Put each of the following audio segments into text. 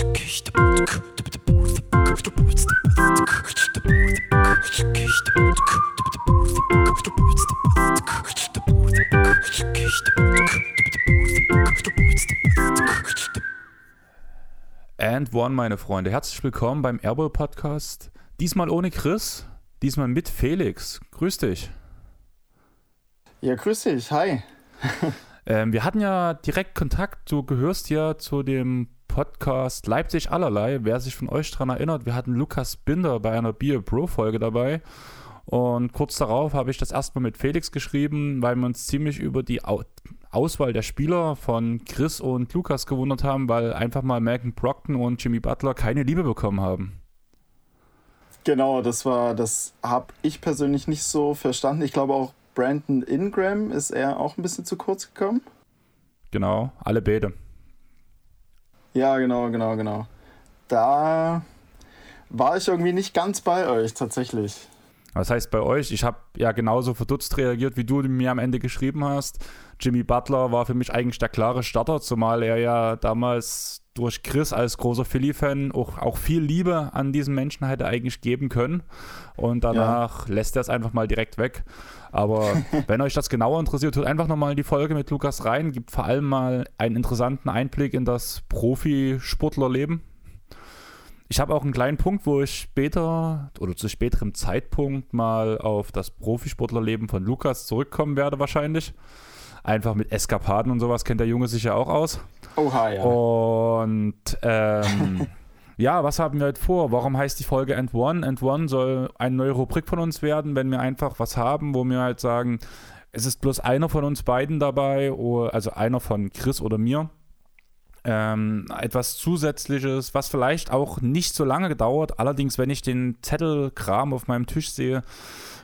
And one, meine Freunde. Herzlich willkommen beim Airball Podcast. Diesmal ohne Chris, diesmal mit Felix. Grüß dich. Ja, grüß dich. Hi. ähm, wir hatten ja direkt Kontakt. Du gehörst ja zu dem Podcast Leipzig allerlei. Wer sich von euch daran erinnert, wir hatten Lukas Binder bei einer Beer Bro Folge dabei. Und kurz darauf habe ich das erstmal mit Felix geschrieben, weil wir uns ziemlich über die Auswahl der Spieler von Chris und Lukas gewundert haben, weil einfach mal Malcolm Brockton und Jimmy Butler keine Liebe bekommen haben. Genau, das war, das habe ich persönlich nicht so verstanden. Ich glaube auch Brandon Ingram ist er auch ein bisschen zu kurz gekommen. Genau, alle beide. Ja, genau, genau, genau. Da war ich irgendwie nicht ganz bei euch tatsächlich. Was heißt bei euch? Ich habe ja genauso verdutzt reagiert, wie du mir am Ende geschrieben hast. Jimmy Butler war für mich eigentlich der klare Starter, zumal er ja damals durch Chris als großer Philly-Fan auch, auch viel Liebe an diesen Menschen hätte eigentlich geben können. Und danach ja. lässt er es einfach mal direkt weg. Aber wenn euch das genauer interessiert, hört einfach nochmal die Folge mit Lukas rein. Gibt vor allem mal einen interessanten Einblick in das Profisportlerleben ich habe auch einen kleinen Punkt, wo ich später oder zu späterem Zeitpunkt mal auf das Profisportlerleben von Lukas zurückkommen werde, wahrscheinlich. Einfach mit Eskapaden und sowas kennt der Junge sich ja auch aus. Oha, ja. Und ähm, ja, was haben wir heute vor? Warum heißt die Folge End One? End One soll eine neue Rubrik von uns werden, wenn wir einfach was haben, wo wir halt sagen, es ist bloß einer von uns beiden dabei, also einer von Chris oder mir ähm, etwas Zusätzliches, was vielleicht auch nicht so lange dauert. Allerdings, wenn ich den Zettelkram auf meinem Tisch sehe,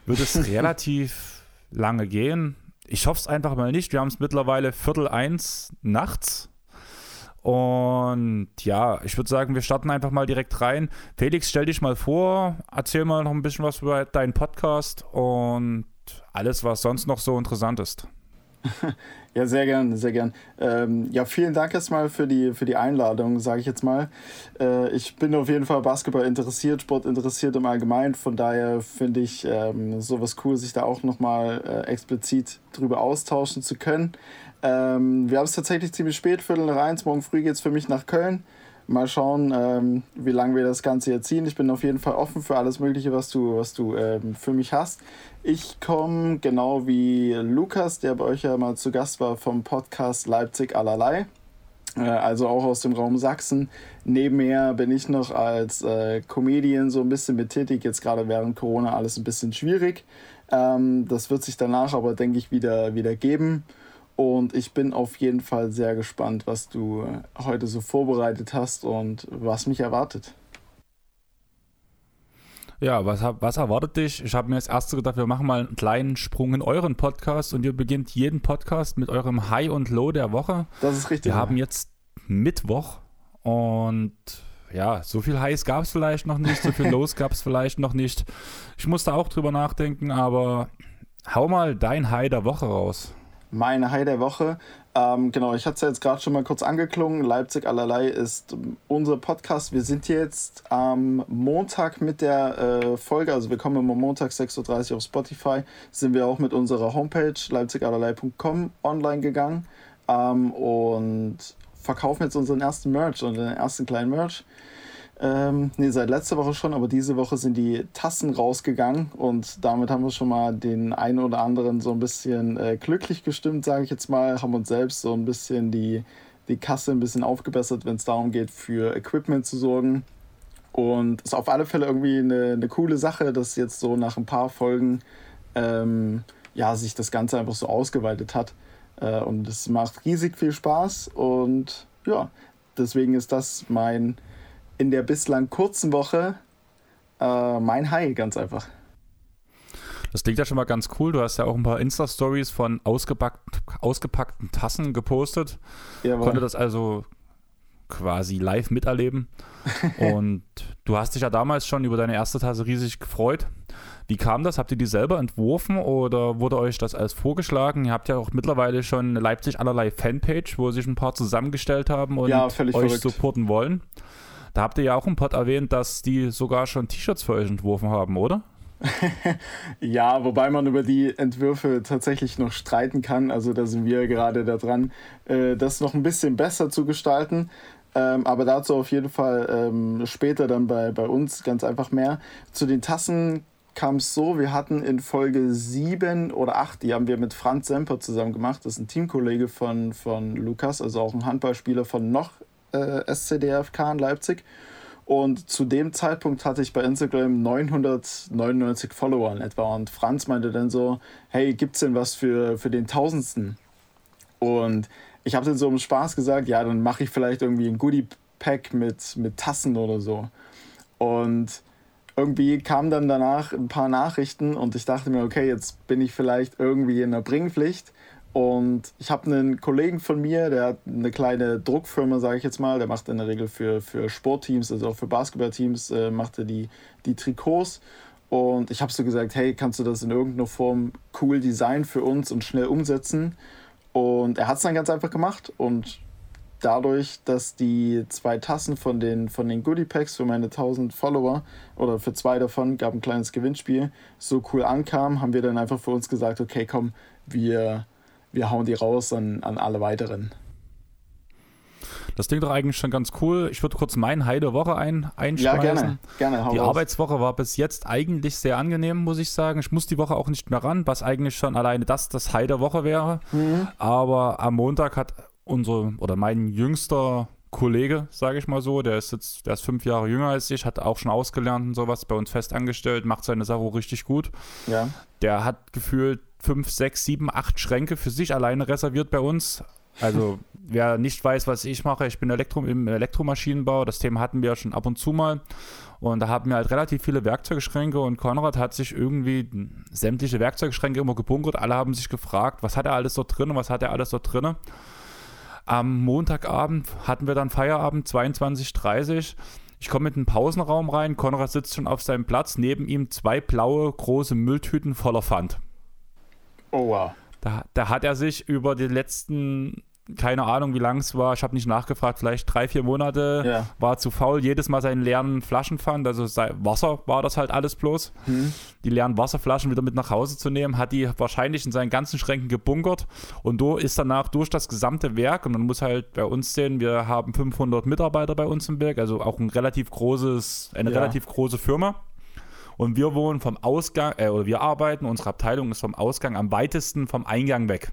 wird es relativ lange gehen. Ich hoffe es einfach mal nicht. Wir haben es mittlerweile Viertel eins nachts. Und ja, ich würde sagen, wir starten einfach mal direkt rein. Felix, stell dich mal vor, erzähl mal noch ein bisschen was über deinen Podcast und alles, was sonst noch so interessant ist. Ja, sehr gern, sehr gern. Ähm, ja, vielen Dank erstmal für die, für die Einladung, sage ich jetzt mal. Äh, ich bin auf jeden Fall Basketball interessiert, Sport interessiert im Allgemeinen. Von daher finde ich ähm, sowas cool, sich da auch nochmal äh, explizit drüber austauschen zu können. Ähm, wir haben es tatsächlich ziemlich spät, Viertel nach eins. Morgen früh geht es für mich nach Köln. Mal schauen, ähm, wie lange wir das Ganze hier ziehen. Ich bin auf jeden Fall offen für alles Mögliche, was du, was du ähm, für mich hast. Ich komme genau wie Lukas, der bei euch ja mal zu Gast war vom Podcast Leipzig allerlei. Äh, also auch aus dem Raum Sachsen. Nebenher bin ich noch als äh, Comedian so ein bisschen mit tätig. Jetzt gerade während Corona alles ein bisschen schwierig. Ähm, das wird sich danach aber, denke ich, wieder, wieder geben. Und ich bin auf jeden Fall sehr gespannt, was du heute so vorbereitet hast und was mich erwartet. Ja, was, was erwartet dich? Ich habe mir als erstes gedacht, wir machen mal einen kleinen Sprung in euren Podcast und ihr beginnt jeden Podcast mit eurem High und Low der Woche. Das ist richtig. Wir ja. haben jetzt Mittwoch und ja, so viel Highs gab es vielleicht noch nicht, so viel Lows gab es vielleicht noch nicht. Ich musste auch drüber nachdenken, aber hau mal dein High der Woche raus. Meine High der Woche. Ähm, genau, ich hatte es ja jetzt gerade schon mal kurz angeklungen. Leipzig allerlei ist unser Podcast. Wir sind jetzt am Montag mit der äh, Folge, also wir kommen immer Montag 6.30 Uhr auf Spotify, sind wir auch mit unserer Homepage leipzigallerlei.com online gegangen ähm, und verkaufen jetzt unseren ersten Merch und den ersten kleinen Merch. Ähm, nee, seit letzter Woche schon, aber diese Woche sind die Tassen rausgegangen und damit haben wir schon mal den einen oder anderen so ein bisschen äh, glücklich gestimmt, sage ich jetzt mal, haben uns selbst so ein bisschen die, die Kasse ein bisschen aufgebessert, wenn es darum geht, für Equipment zu sorgen. Und es ist auf alle Fälle irgendwie eine, eine coole Sache, dass jetzt so nach ein paar Folgen ähm, ja, sich das Ganze einfach so ausgeweitet hat. Äh, und es macht riesig viel Spaß und ja, deswegen ist das mein in der bislang kurzen Woche äh, mein High, ganz einfach. Das klingt ja schon mal ganz cool. Du hast ja auch ein paar Insta-Stories von ausgepackt, ausgepackten Tassen gepostet. Jawohl. Konnte das also quasi live miterleben. Und du hast dich ja damals schon über deine erste Tasse riesig gefreut. Wie kam das? Habt ihr die selber entworfen oder wurde euch das als vorgeschlagen? Ihr habt ja auch mittlerweile schon eine Leipzig allerlei Fanpage, wo sich ein paar zusammengestellt haben und Ja, euch verrückt. supporten wollen. Da habt ihr ja auch im Pod erwähnt, dass die sogar schon T-Shirts für euch entworfen haben, oder? Ja, wobei man über die Entwürfe tatsächlich noch streiten kann. Also da sind wir gerade daran, äh, das noch ein bisschen besser zu gestalten. Ähm, aber dazu auf jeden Fall ähm, später dann bei, bei uns ganz einfach mehr. Zu den Tassen kam es so, wir hatten in Folge 7 oder 8, die haben wir mit Franz Semper zusammen gemacht. Das ist ein Teamkollege von, von Lukas, also auch ein Handballspieler von noch äh, SCDFK in Leipzig. Und zu dem Zeitpunkt hatte ich bei Instagram 999 Follower in etwa. Und Franz meinte dann so, hey, gibt's denn was für, für den Tausendsten? Und ich habe dann so im Spaß gesagt, ja, dann mache ich vielleicht irgendwie ein Goodie-Pack mit, mit Tassen oder so. Und irgendwie kamen dann danach ein paar Nachrichten und ich dachte mir, okay, jetzt bin ich vielleicht irgendwie in der Bringpflicht. Und ich habe einen Kollegen von mir, der hat eine kleine Druckfirma, sage ich jetzt mal. Der macht in der Regel für, für Sportteams, also auch für Basketballteams, äh, macht er die, die Trikots. Und ich habe so gesagt, hey, kannst du das in irgendeiner Form cool designen für uns und schnell umsetzen? Und er hat es dann ganz einfach gemacht. Und dadurch, dass die zwei Tassen von den, von den Goodie Packs für meine 1000 Follower oder für zwei davon, gab ein kleines Gewinnspiel, so cool ankam, haben wir dann einfach für uns gesagt, okay, komm, wir, wir hauen die raus an, an alle weiteren. Das klingt doch eigentlich schon ganz cool. Ich würde kurz meine Heidewoche ein, Ja, einschmeißen. gerne. Gerne, hau Die raus. Arbeitswoche war bis jetzt eigentlich sehr angenehm, muss ich sagen. Ich muss die Woche auch nicht mehr ran, was eigentlich schon alleine das das High der Woche wäre. Mhm. Aber am Montag hat unser oder mein jüngster Kollege, sage ich mal so, der ist jetzt, der ist fünf Jahre jünger als ich, hat auch schon ausgelernt und sowas, bei uns fest angestellt, macht seine Sache richtig gut. Ja. Der hat gefühlt fünf, sechs, sieben, acht Schränke für sich alleine reserviert bei uns. Also wer nicht weiß, was ich mache, ich bin Elektro im Elektromaschinenbau. Das Thema hatten wir ja schon ab und zu mal. Und da haben wir halt relativ viele Werkzeugschränke und Konrad hat sich irgendwie sämtliche Werkzeugschränke immer gebunkert. Alle haben sich gefragt, was hat er alles dort drin und was hat er alles dort drin. Am Montagabend hatten wir dann Feierabend, 22.30 Ich komme in den Pausenraum rein. Konrad sitzt schon auf seinem Platz. Neben ihm zwei blaue, große Mülltüten voller Pfand. Oh wow. Da, da hat er sich über die letzten, keine Ahnung, wie lang es war, ich habe nicht nachgefragt, vielleicht drei, vier Monate, Ja. war zu faul, jedes Mal seinen leeren Flaschenpfand, also sei, Wasser war das halt alles bloß, Hm. die leeren Wasserflaschen wieder mit nach Hause zu nehmen, hat die wahrscheinlich in seinen ganzen Schränken gebunkert und do, ist danach durch das gesamte Werk und man muss halt bei uns sehen, wir haben 500 Mitarbeiter bei uns im Werk, also auch ein relativ großes, eine Ja. relativ große Firma. Und wir wohnen vom Ausgang, äh, oder wir arbeiten, unsere Abteilung ist vom Ausgang am weitesten vom Eingang weg.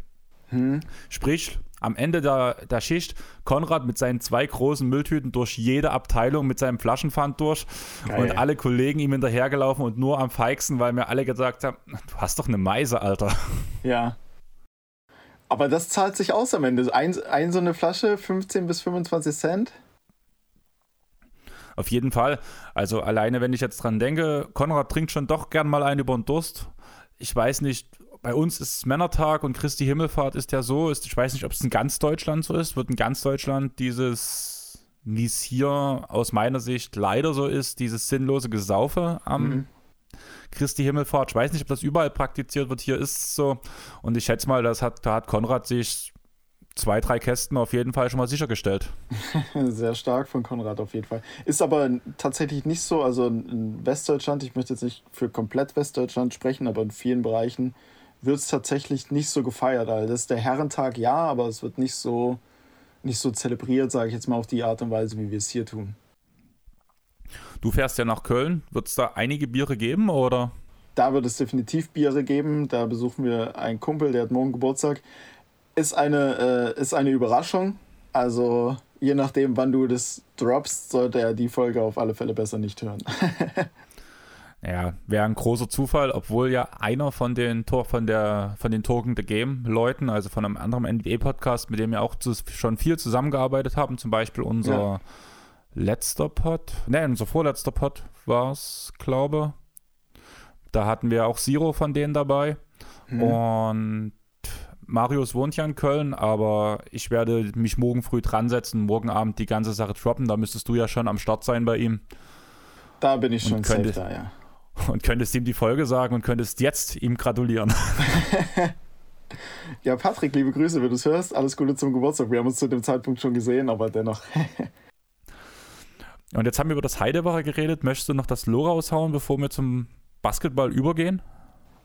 Hm. Sprich, am Ende der, der Schicht Konrad mit seinen zwei großen Mülltüten durch jede Abteilung mit seinem Flaschenpfand durch Geil. und alle Kollegen ihm hinterhergelaufen und nur am feigsten, weil mir alle gesagt haben, du hast doch eine Meise, Alter. Ja. Aber das zahlt sich aus am Ende. Ein, ein so eine Flasche, 15 bis 25 Cent. Auf jeden Fall. Also alleine, wenn ich jetzt dran denke, Konrad trinkt schon doch gern mal einen über den Durst. Ich weiß nicht, bei uns ist es Männertag und Christi Himmelfahrt ist ja so, ist, ich weiß nicht, ob es in ganz Deutschland so ist, wird in ganz Deutschland dieses, wie es hier aus meiner Sicht leider so ist, dieses sinnlose Gesaufe am Mhm. Christi Himmelfahrt. Ich weiß nicht, ob das überall praktiziert wird, hier ist es so. Und ich schätze mal, das hat, da hat Konrad sich zwei, drei Kästen auf jeden Fall schon mal sichergestellt. Sehr stark von Konrad auf jeden Fall. Ist aber tatsächlich nicht so, also in Westdeutschland, ich möchte jetzt nicht für komplett Westdeutschland sprechen, aber in vielen Bereichen wird es tatsächlich nicht so gefeiert. Also das ist der Herrentag, ja, aber es wird nicht so, nicht so zelebriert, sage ich jetzt mal auf die Art und Weise, wie wir es hier tun. Du fährst ja nach Köln. Wird es da einige Biere geben oder? Da wird es definitiv Biere geben. Da besuchen wir einen Kumpel, der hat morgen Geburtstag. Ist eine, äh, ist eine Überraschung. Also je nachdem, wann du das droppst, sollte er die Folge auf alle Fälle besser nicht hören. Ja, wäre ein großer Zufall, obwohl ja einer von den Tor von der von den Token the Game Leuten, also von einem anderen NBA Podcast, mit dem wir auch zu, schon viel zusammengearbeitet haben, zum Beispiel unser Ja. letzter Pod, ne, unser vorletzter Pod war es, glaube. Da hatten wir auch Zero von denen dabei Mhm. und Marius wohnt ja in Köln, aber ich werde mich morgen früh dran setzen, morgen Abend die ganze Sache droppen. Da müsstest du ja schon am Start sein bei ihm. Da bin ich Und schon safe könnte- da, ja. und könntest ihm die Folge sagen und könntest jetzt ihm gratulieren. ja, Patrick, liebe Grüße, wenn du es hörst. Alles Gute zum Geburtstag. Wir haben uns zu dem Zeitpunkt schon gesehen, aber dennoch. und jetzt haben wir über das Heidebacher geredet. Möchtest du noch das Loh raushauen, bevor wir zum Basketball übergehen?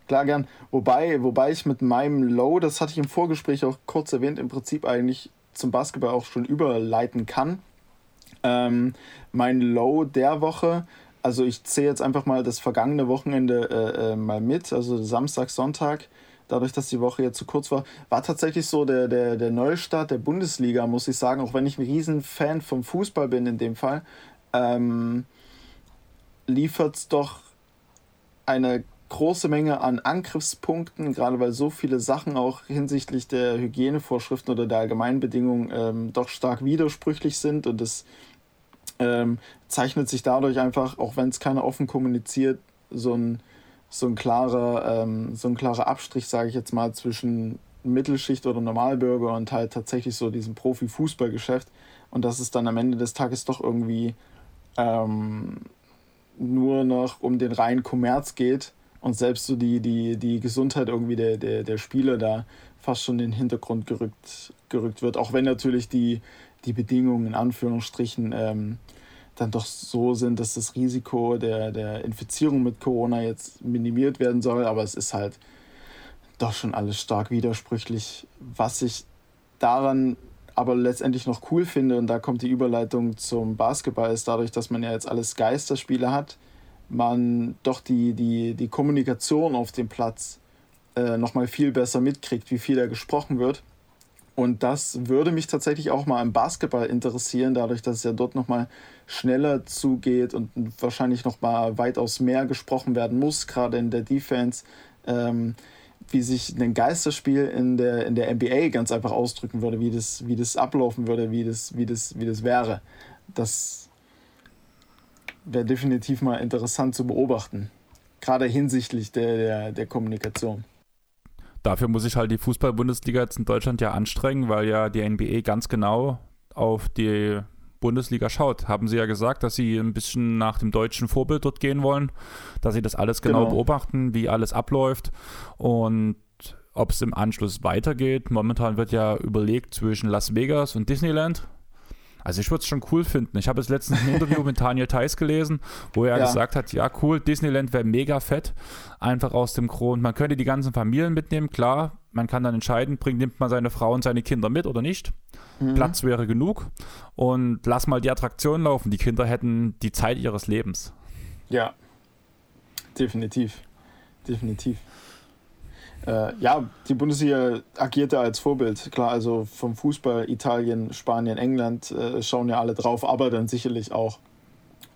Klar, gern. Wobei, wobei ich mit meinem Low, das hatte ich im Vorgespräch auch kurz erwähnt, im Prinzip eigentlich zum Basketball auch schon überleiten kann. Ähm, mein Low der Woche, also ich zähle jetzt einfach mal das vergangene Wochenende äh, äh, mal mit, also Samstag, Sonntag, dadurch, dass die Woche jetzt zu kurz war, war tatsächlich so der, der, der Neustart der Bundesliga, muss ich sagen, auch wenn ich ein Riesenfan vom Fußball bin in dem Fall, ähm, liefert es doch eine große Menge an Angriffspunkten, gerade weil so viele Sachen auch hinsichtlich der Hygienevorschriften oder der Allgemeinbedingungen ähm, doch stark widersprüchlich sind. Und es ähm, zeichnet sich dadurch einfach, auch wenn es keiner offen kommuniziert, so ein, so ein klarer, ähm, so ein klarer Abstrich, sage ich jetzt mal, zwischen Mittelschicht oder Normalbürger und halt tatsächlich so diesem Profi-Fußballgeschäft. Und dass es dann am Ende des Tages doch irgendwie ähm, nur noch um den reinen Kommerz geht und selbst so die, die, die Gesundheit irgendwie der, der, der Spieler da fast schon in den Hintergrund gerückt, gerückt wird, auch wenn natürlich die, die Bedingungen in Anführungsstrichen ähm, dann doch so sind, dass das Risiko der, der Infizierung mit Corona jetzt minimiert werden soll, aber es ist halt doch schon alles stark widersprüchlich, was ich daran aber letztendlich noch cool finde, und da kommt die Überleitung zum Basketball, ist dadurch, dass man ja jetzt alles Geisterspiele hat, man doch die, die, die Kommunikation auf dem Platz äh, nochmal viel besser mitkriegt, wie viel da gesprochen wird. Und das würde mich tatsächlich auch mal im Basketball interessieren, dadurch, dass es ja dort nochmal schneller zugeht und wahrscheinlich nochmal weitaus mehr gesprochen werden muss, gerade in der Defense. Ähm, wie sich ein Geisterspiel in der, in der NBA ganz einfach ausdrücken würde, wie das, wie das ablaufen würde, wie das, wie das, wie das wäre. Das wäre definitiv mal interessant zu beobachten. Gerade hinsichtlich der, der, der Kommunikation. Dafür muss sich halt die Fußball-Bundesliga jetzt in Deutschland ja anstrengen, weil ja die NBA ganz genau auf die Bundesliga schaut. Haben sie ja gesagt, dass sie ein bisschen nach dem deutschen Vorbild dort gehen wollen, dass sie das alles genau, genau. beobachten, wie alles abläuft und ob es im Anschluss weitergeht. Momentan wird ja überlegt zwischen Las Vegas und Disneyland. Also ich würde es schon cool finden. Ich habe jetzt letztens ein Interview mit Daniel Theiss gelesen, wo er ja. gesagt hat, ja cool, Disneyland wäre mega fett. Einfach aus dem Grund, man könnte die ganzen Familien mitnehmen, klar. Man kann dann entscheiden, bringt, nimmt man seine Frau und seine Kinder mit oder nicht. Mhm. Platz wäre genug. Und lass mal die Attraktion laufen. Die Kinder hätten die Zeit ihres Lebens. Ja, definitiv. Definitiv. Äh, ja, die Bundesliga agierte als Vorbild. Klar, also vom Fußball Italien, Spanien, England äh, schauen ja alle drauf, aber dann sicherlich auch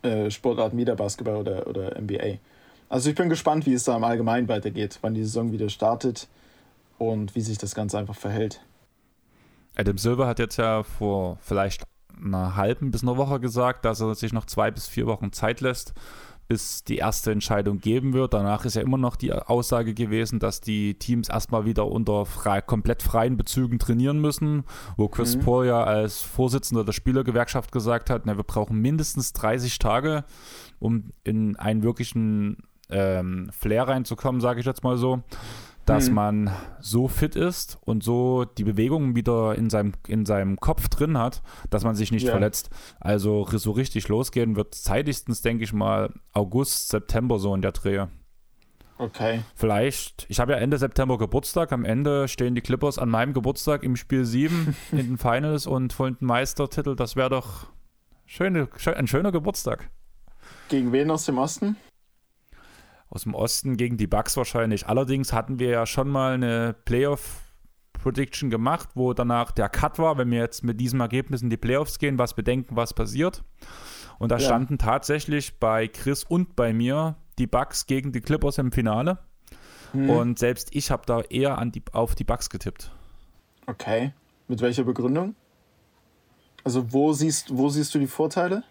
äh, Sportarten wie der Basketball oder, oder NBA. Also ich bin gespannt, wie es da im Allgemeinen weitergeht, wann die Saison wieder startet und wie sich das Ganze einfach verhält. Adam Silver hat jetzt ja vor vielleicht einer halben bis einer Woche gesagt, dass er sich noch zwei bis vier Wochen Zeit lässt, bis die erste Entscheidung geben wird. Danach ist ja immer noch die Aussage gewesen, dass die Teams erstmal wieder unter frei, komplett freien Bezügen trainieren müssen, wo Chris mhm. Paul ja als Vorsitzender der Spielergewerkschaft gesagt hat, na, wir brauchen mindestens 30 Tage, um in einen wirklichen ähm, Flair reinzukommen, sage ich jetzt mal so dass mhm. man so fit ist und so die Bewegungen wieder in seinem, in seinem Kopf drin hat, dass man sich nicht ja. verletzt. Also so richtig losgehen wird zeitigstens, denke ich mal, August, September so in der Dreh. Okay. Vielleicht, ich habe ja Ende September Geburtstag. Am Ende stehen die Clippers an meinem Geburtstag im Spiel 7 in den Finals und holen den Meistertitel. Das wäre doch schöne, ein schöner Geburtstag. Gegen wen aus dem Osten? Aus dem Osten gegen die Bucks wahrscheinlich. Allerdings hatten wir ja schon mal eine Playoff Prediction gemacht, wo danach der Cut war, wenn wir jetzt mit diesem Ergebnis in die Playoffs gehen, was bedenken, was passiert. Und da ja. standen tatsächlich bei Chris und bei mir die Bucks gegen die Clippers im Finale. Hm. Und selbst ich habe da eher an die, auf die Bucks getippt. Okay. Mit welcher Begründung? Also wo siehst, wo siehst du die Vorteile?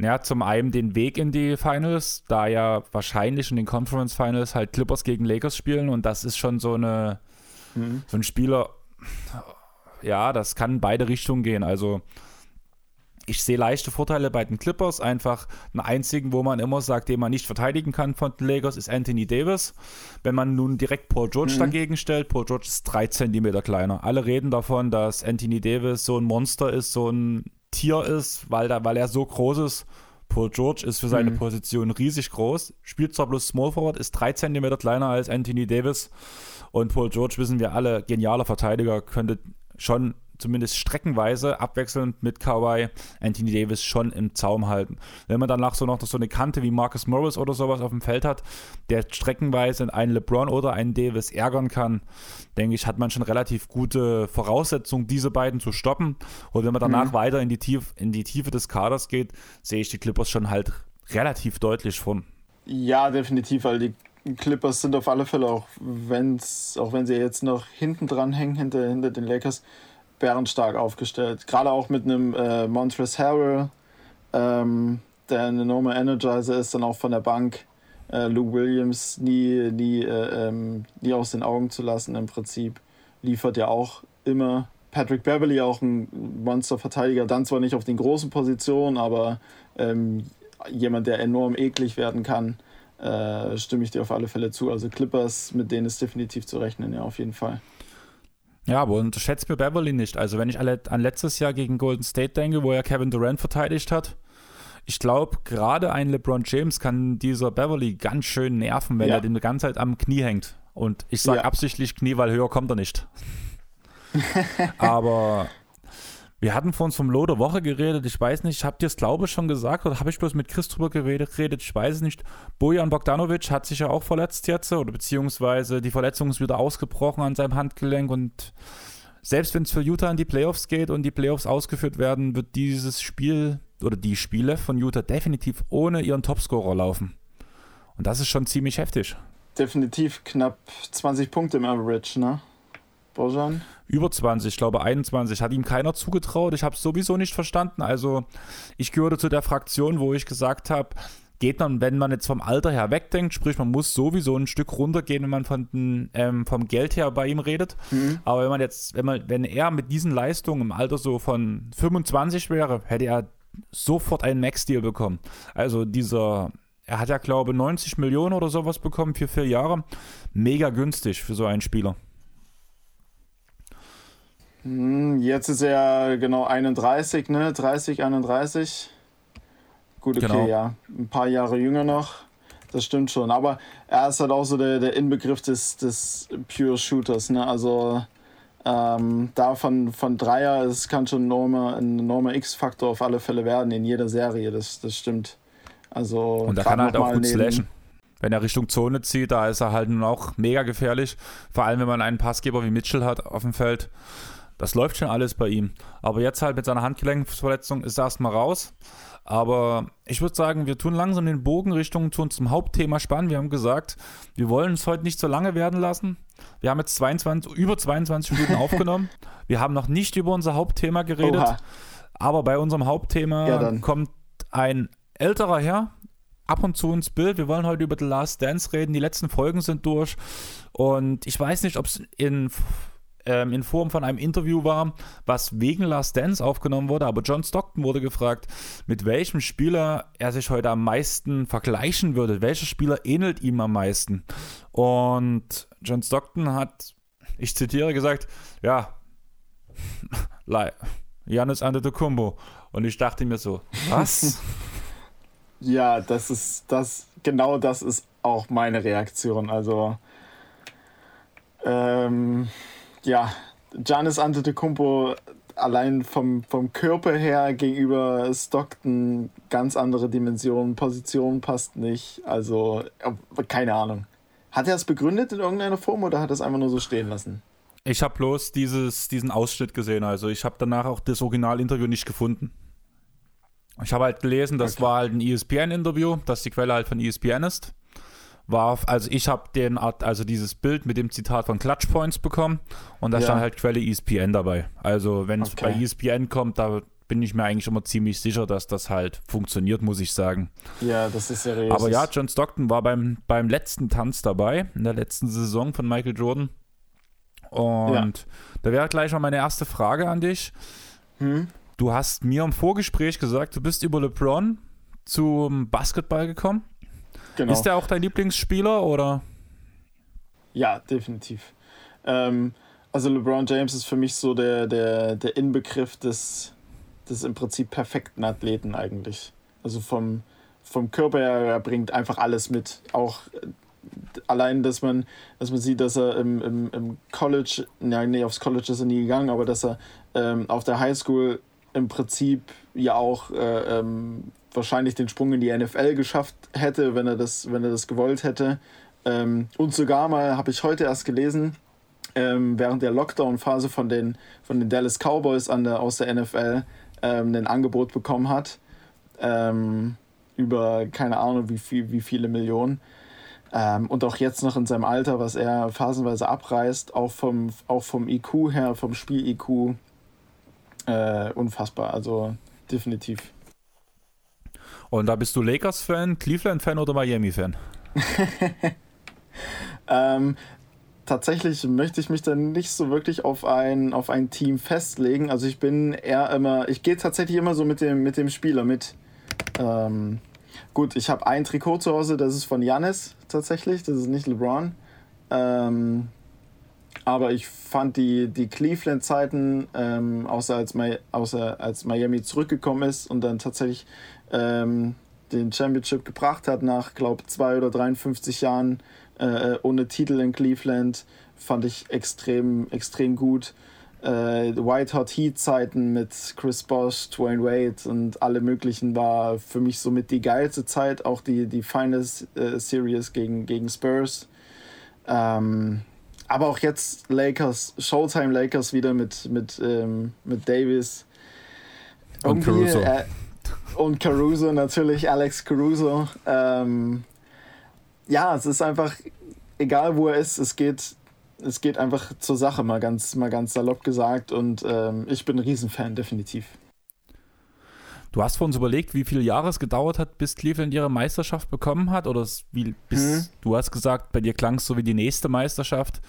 Ja, zum einen den Weg in die Finals, da ja wahrscheinlich in den Conference Finals halt Clippers gegen Lakers spielen und das ist schon so eine mhm. so ein Spieler, ja, das kann in beide Richtungen gehen. Also ich sehe leichte Vorteile bei den Clippers. Einfach einen einzigen, wo man immer sagt, den man nicht verteidigen kann von den Lakers, ist Anthony Davis. Wenn man nun direkt Paul George mhm. dagegen stellt, Paul George ist drei Zentimeter kleiner. Alle reden davon, dass Anthony Davis so ein Monster ist, so ein Tier ist, weil, da, weil er so groß ist. Paul George ist für seine mhm. Position riesig groß, spielt zwar bloß Small Forward, ist drei Zentimeter kleiner als Anthony Davis. Und Paul George, wissen wir alle, genialer Verteidiger, könnte schon zumindest streckenweise abwechselnd mit Kawhi Anthony Davis schon im Zaum halten. Wenn man danach so noch so eine Kante wie Marcus Morris oder sowas auf dem Feld hat, der streckenweise einen LeBron oder einen Davis ärgern kann, denke ich, hat man schon relativ gute Voraussetzungen, diese beiden zu stoppen. Und wenn man danach mhm. weiter in die, Tief, in die Tiefe des Kaders geht, sehe ich die Clippers schon halt relativ deutlich von. Ja, definitiv, weil die Clippers sind auf alle Fälle, auch, wenn's, auch wenn sie jetzt noch hinten dran hängen, hinter, hinter den Lakers, bärenstark aufgestellt. Gerade auch mit einem äh, Montrezl Harrell, ähm, der ein enormer Energizer ist, dann auch von der Bank. Äh, Luke Williams nie, nie, äh, ähm, nie aus den Augen zu lassen im Prinzip. Liefert ja auch immer. Patrick Beverly auch ein Monsterverteidiger, dann zwar nicht auf den großen Positionen, aber ähm, jemand, der enorm eklig werden kann, äh, stimme ich dir auf alle Fälle zu. Also Clippers, mit denen ist definitiv zu rechnen, ja, auf jeden Fall. Ja, aber unterschätzt mir Beverly nicht. Also, wenn ich an letztes Jahr gegen Golden State denke, wo er Kevin Durant verteidigt hat, ich glaube, gerade ein LeBron James kann dieser Beverly ganz schön nerven, wenn ja. er den die ganze Zeit am Knie hängt. Und ich sage ja. absichtlich Knie, weil höher kommt er nicht. aber wir hatten vor uns vom Low Woche geredet. Ich weiß nicht, habt ihr es, glaube ich, schon gesagt oder habe ich bloß mit Chris drüber geredet? Ich weiß es nicht. Bojan Bogdanovic hat sich ja auch verletzt jetzt oder beziehungsweise die Verletzung ist wieder ausgebrochen an seinem Handgelenk und selbst wenn es für Utah in die Playoffs geht und die Playoffs ausgeführt werden, wird dieses Spiel oder die Spiele von Utah definitiv ohne ihren Topscorer laufen. Und das ist schon ziemlich heftig. Definitiv knapp 20 Punkte im Average, ne? Bojan? Über 20, ich glaube 21. Hat ihm keiner zugetraut. Ich habe es sowieso nicht verstanden. Also ich gehörte zu der Fraktion, wo ich gesagt habe, geht man, wenn man jetzt vom Alter her wegdenkt, sprich man muss sowieso ein Stück runtergehen, wenn man von den, ähm, vom Geld her bei ihm redet. Mhm. Aber wenn man jetzt, wenn man, wenn er mit diesen Leistungen im Alter so von 25 wäre, hätte er sofort einen Max-Deal bekommen. Also dieser, er hat ja glaube 90 Millionen oder sowas bekommen für vier Jahre. Mega günstig für so einen Spieler. Hm, jetzt ist er genau 31, ne? 30, 31. Gut, okay, genau. ja. Ein paar Jahre jünger noch. Das stimmt schon. Aber er ist halt auch so der, der Inbegriff des, des Pure Shooters, ne? Also ähm, da von, von Dreier, es kann schon ein enormer, ein enormer X-Faktor auf alle Fälle werden in jeder Serie. Das, das stimmt. Also, Und da kann er halt auch gut slashen. Wenn er Richtung Zone zieht, da ist er halt nun auch mega gefährlich. Vor allem, wenn man einen Passgeber wie Mitchell hat auf dem Feld. Das läuft schon alles bei ihm. Aber jetzt halt mit seiner Handgelenksverletzung ist er erstmal raus. Aber ich würde sagen, wir tun langsam den Bogen Richtung zu unserem Hauptthema spannen. Wir haben gesagt, wir wollen es heute nicht so lange werden lassen. Wir haben jetzt 22, über 22 Minuten aufgenommen. Wir haben noch nicht über unser Hauptthema geredet. Oha. Aber bei unserem Hauptthema ja, kommt ein älterer Herr ab und zu ins Bild. Wir wollen heute über The Last Dance reden. Die letzten Folgen sind durch. Und ich weiß nicht, ob es in ähm, in Form von einem Interview war, was wegen Last Dance aufgenommen wurde. Aber John Stockton wurde gefragt, mit welchem Spieler er sich heute am meisten vergleichen würde. Welcher Spieler ähnelt ihm am meisten? Und John Stockton hat, ich zitiere, gesagt, ja, Janis Antetokounmpo. Und ich dachte mir so, was? ja, das ist das, genau das ist auch meine Reaktion. Also, ähm, ja, Giannis Antetokounmpo allein vom, vom Körper her gegenüber Stockton ganz andere Dimensionen, Position passt nicht. Also, keine Ahnung. Hat er es begründet in irgendeiner Form oder hat er es einfach nur so stehen lassen? Ich habe bloß dieses, diesen Ausschnitt gesehen. Also, ich habe danach auch das Originalinterview nicht gefunden. Ich habe halt gelesen, das okay. war halt ein ESPN-Interview, dass die Quelle halt von ESPN ist war, also ich habe den Art, also dieses Bild mit dem Zitat von Clutch Points bekommen und da ja. stand halt Quelle ESPN dabei. Also wenn es okay. bei ESPN kommt, da bin ich mir eigentlich immer ziemlich sicher, dass das halt funktioniert, muss ich sagen. Ja, das ist seriös. Aber ja, John Stockton war beim, beim letzten Tanz dabei, in der letzten Saison von Michael Jordan. Und ja. da wäre gleich mal meine erste Frage an dich. Hm? Du hast mir im Vorgespräch gesagt, du bist über LeBron zum Basketball gekommen. Genau. Ist der auch dein Lieblingsspieler oder? Ja, definitiv. Ähm, also LeBron James ist für mich so der, der, der Inbegriff des, des im Prinzip perfekten Athleten eigentlich. Also vom, vom Körper her, er bringt einfach alles mit. Auch äh, allein, dass man, dass man sieht, dass er im, im, im College, ja, nee, aufs College ist er nie gegangen, aber dass er ähm, auf der Highschool im Prinzip ja auch äh, ähm, wahrscheinlich den Sprung in die NFL geschafft hätte, wenn er das, wenn er das gewollt hätte. Ähm, und sogar mal, habe ich heute erst gelesen, ähm, während der Lockdown-Phase von den, von den Dallas Cowboys an der, aus der NFL ähm, ein Angebot bekommen hat. Ähm, über keine Ahnung wie, viel, wie viele Millionen. Ähm, und auch jetzt noch in seinem Alter, was er phasenweise abreißt, auch vom, auch vom IQ her, vom Spiel-IQ, äh, unfassbar. Also definitiv. Und da bist du Lakers-Fan, Cleveland-Fan oder Miami-Fan? ähm, tatsächlich möchte ich mich dann nicht so wirklich auf ein, auf ein Team festlegen. Also ich bin eher immer, ich gehe tatsächlich immer so mit dem, mit dem Spieler mit. Ähm, gut, ich habe ein Trikot zu Hause, das ist von Janis tatsächlich, das ist nicht LeBron. Ähm, aber ich fand die, die Cleveland-Zeiten, ähm, außer, als außer als Miami zurückgekommen ist und dann tatsächlich ähm, den Championship gebracht hat nach, glaube ich, zwei oder 53 Jahren äh, ohne Titel in Cleveland, fand ich extrem, extrem gut. Äh, White Hot Heat Zeiten mit Chris Bosh, Dwayne Wade und alle möglichen war für mich somit die geilste Zeit, auch die, die Finals äh, Series gegen, gegen Spurs. Ähm, aber auch jetzt Lakers, Showtime Lakers wieder mit, mit, ähm, mit Davis. Und Caruso. Äh, und Caruso natürlich, Alex Caruso. Ähm, ja, es ist einfach, egal wo er ist, es geht, es geht einfach zur Sache, mal ganz, mal ganz salopp gesagt. Und ähm, ich bin ein Riesenfan, definitiv. Du hast vor uns überlegt, wie viele Jahre es gedauert hat, bis Cleveland ihre Meisterschaft bekommen hat? Oder wie, bis, hm. du hast gesagt, bei dir klang es so wie die nächste Meisterschaft.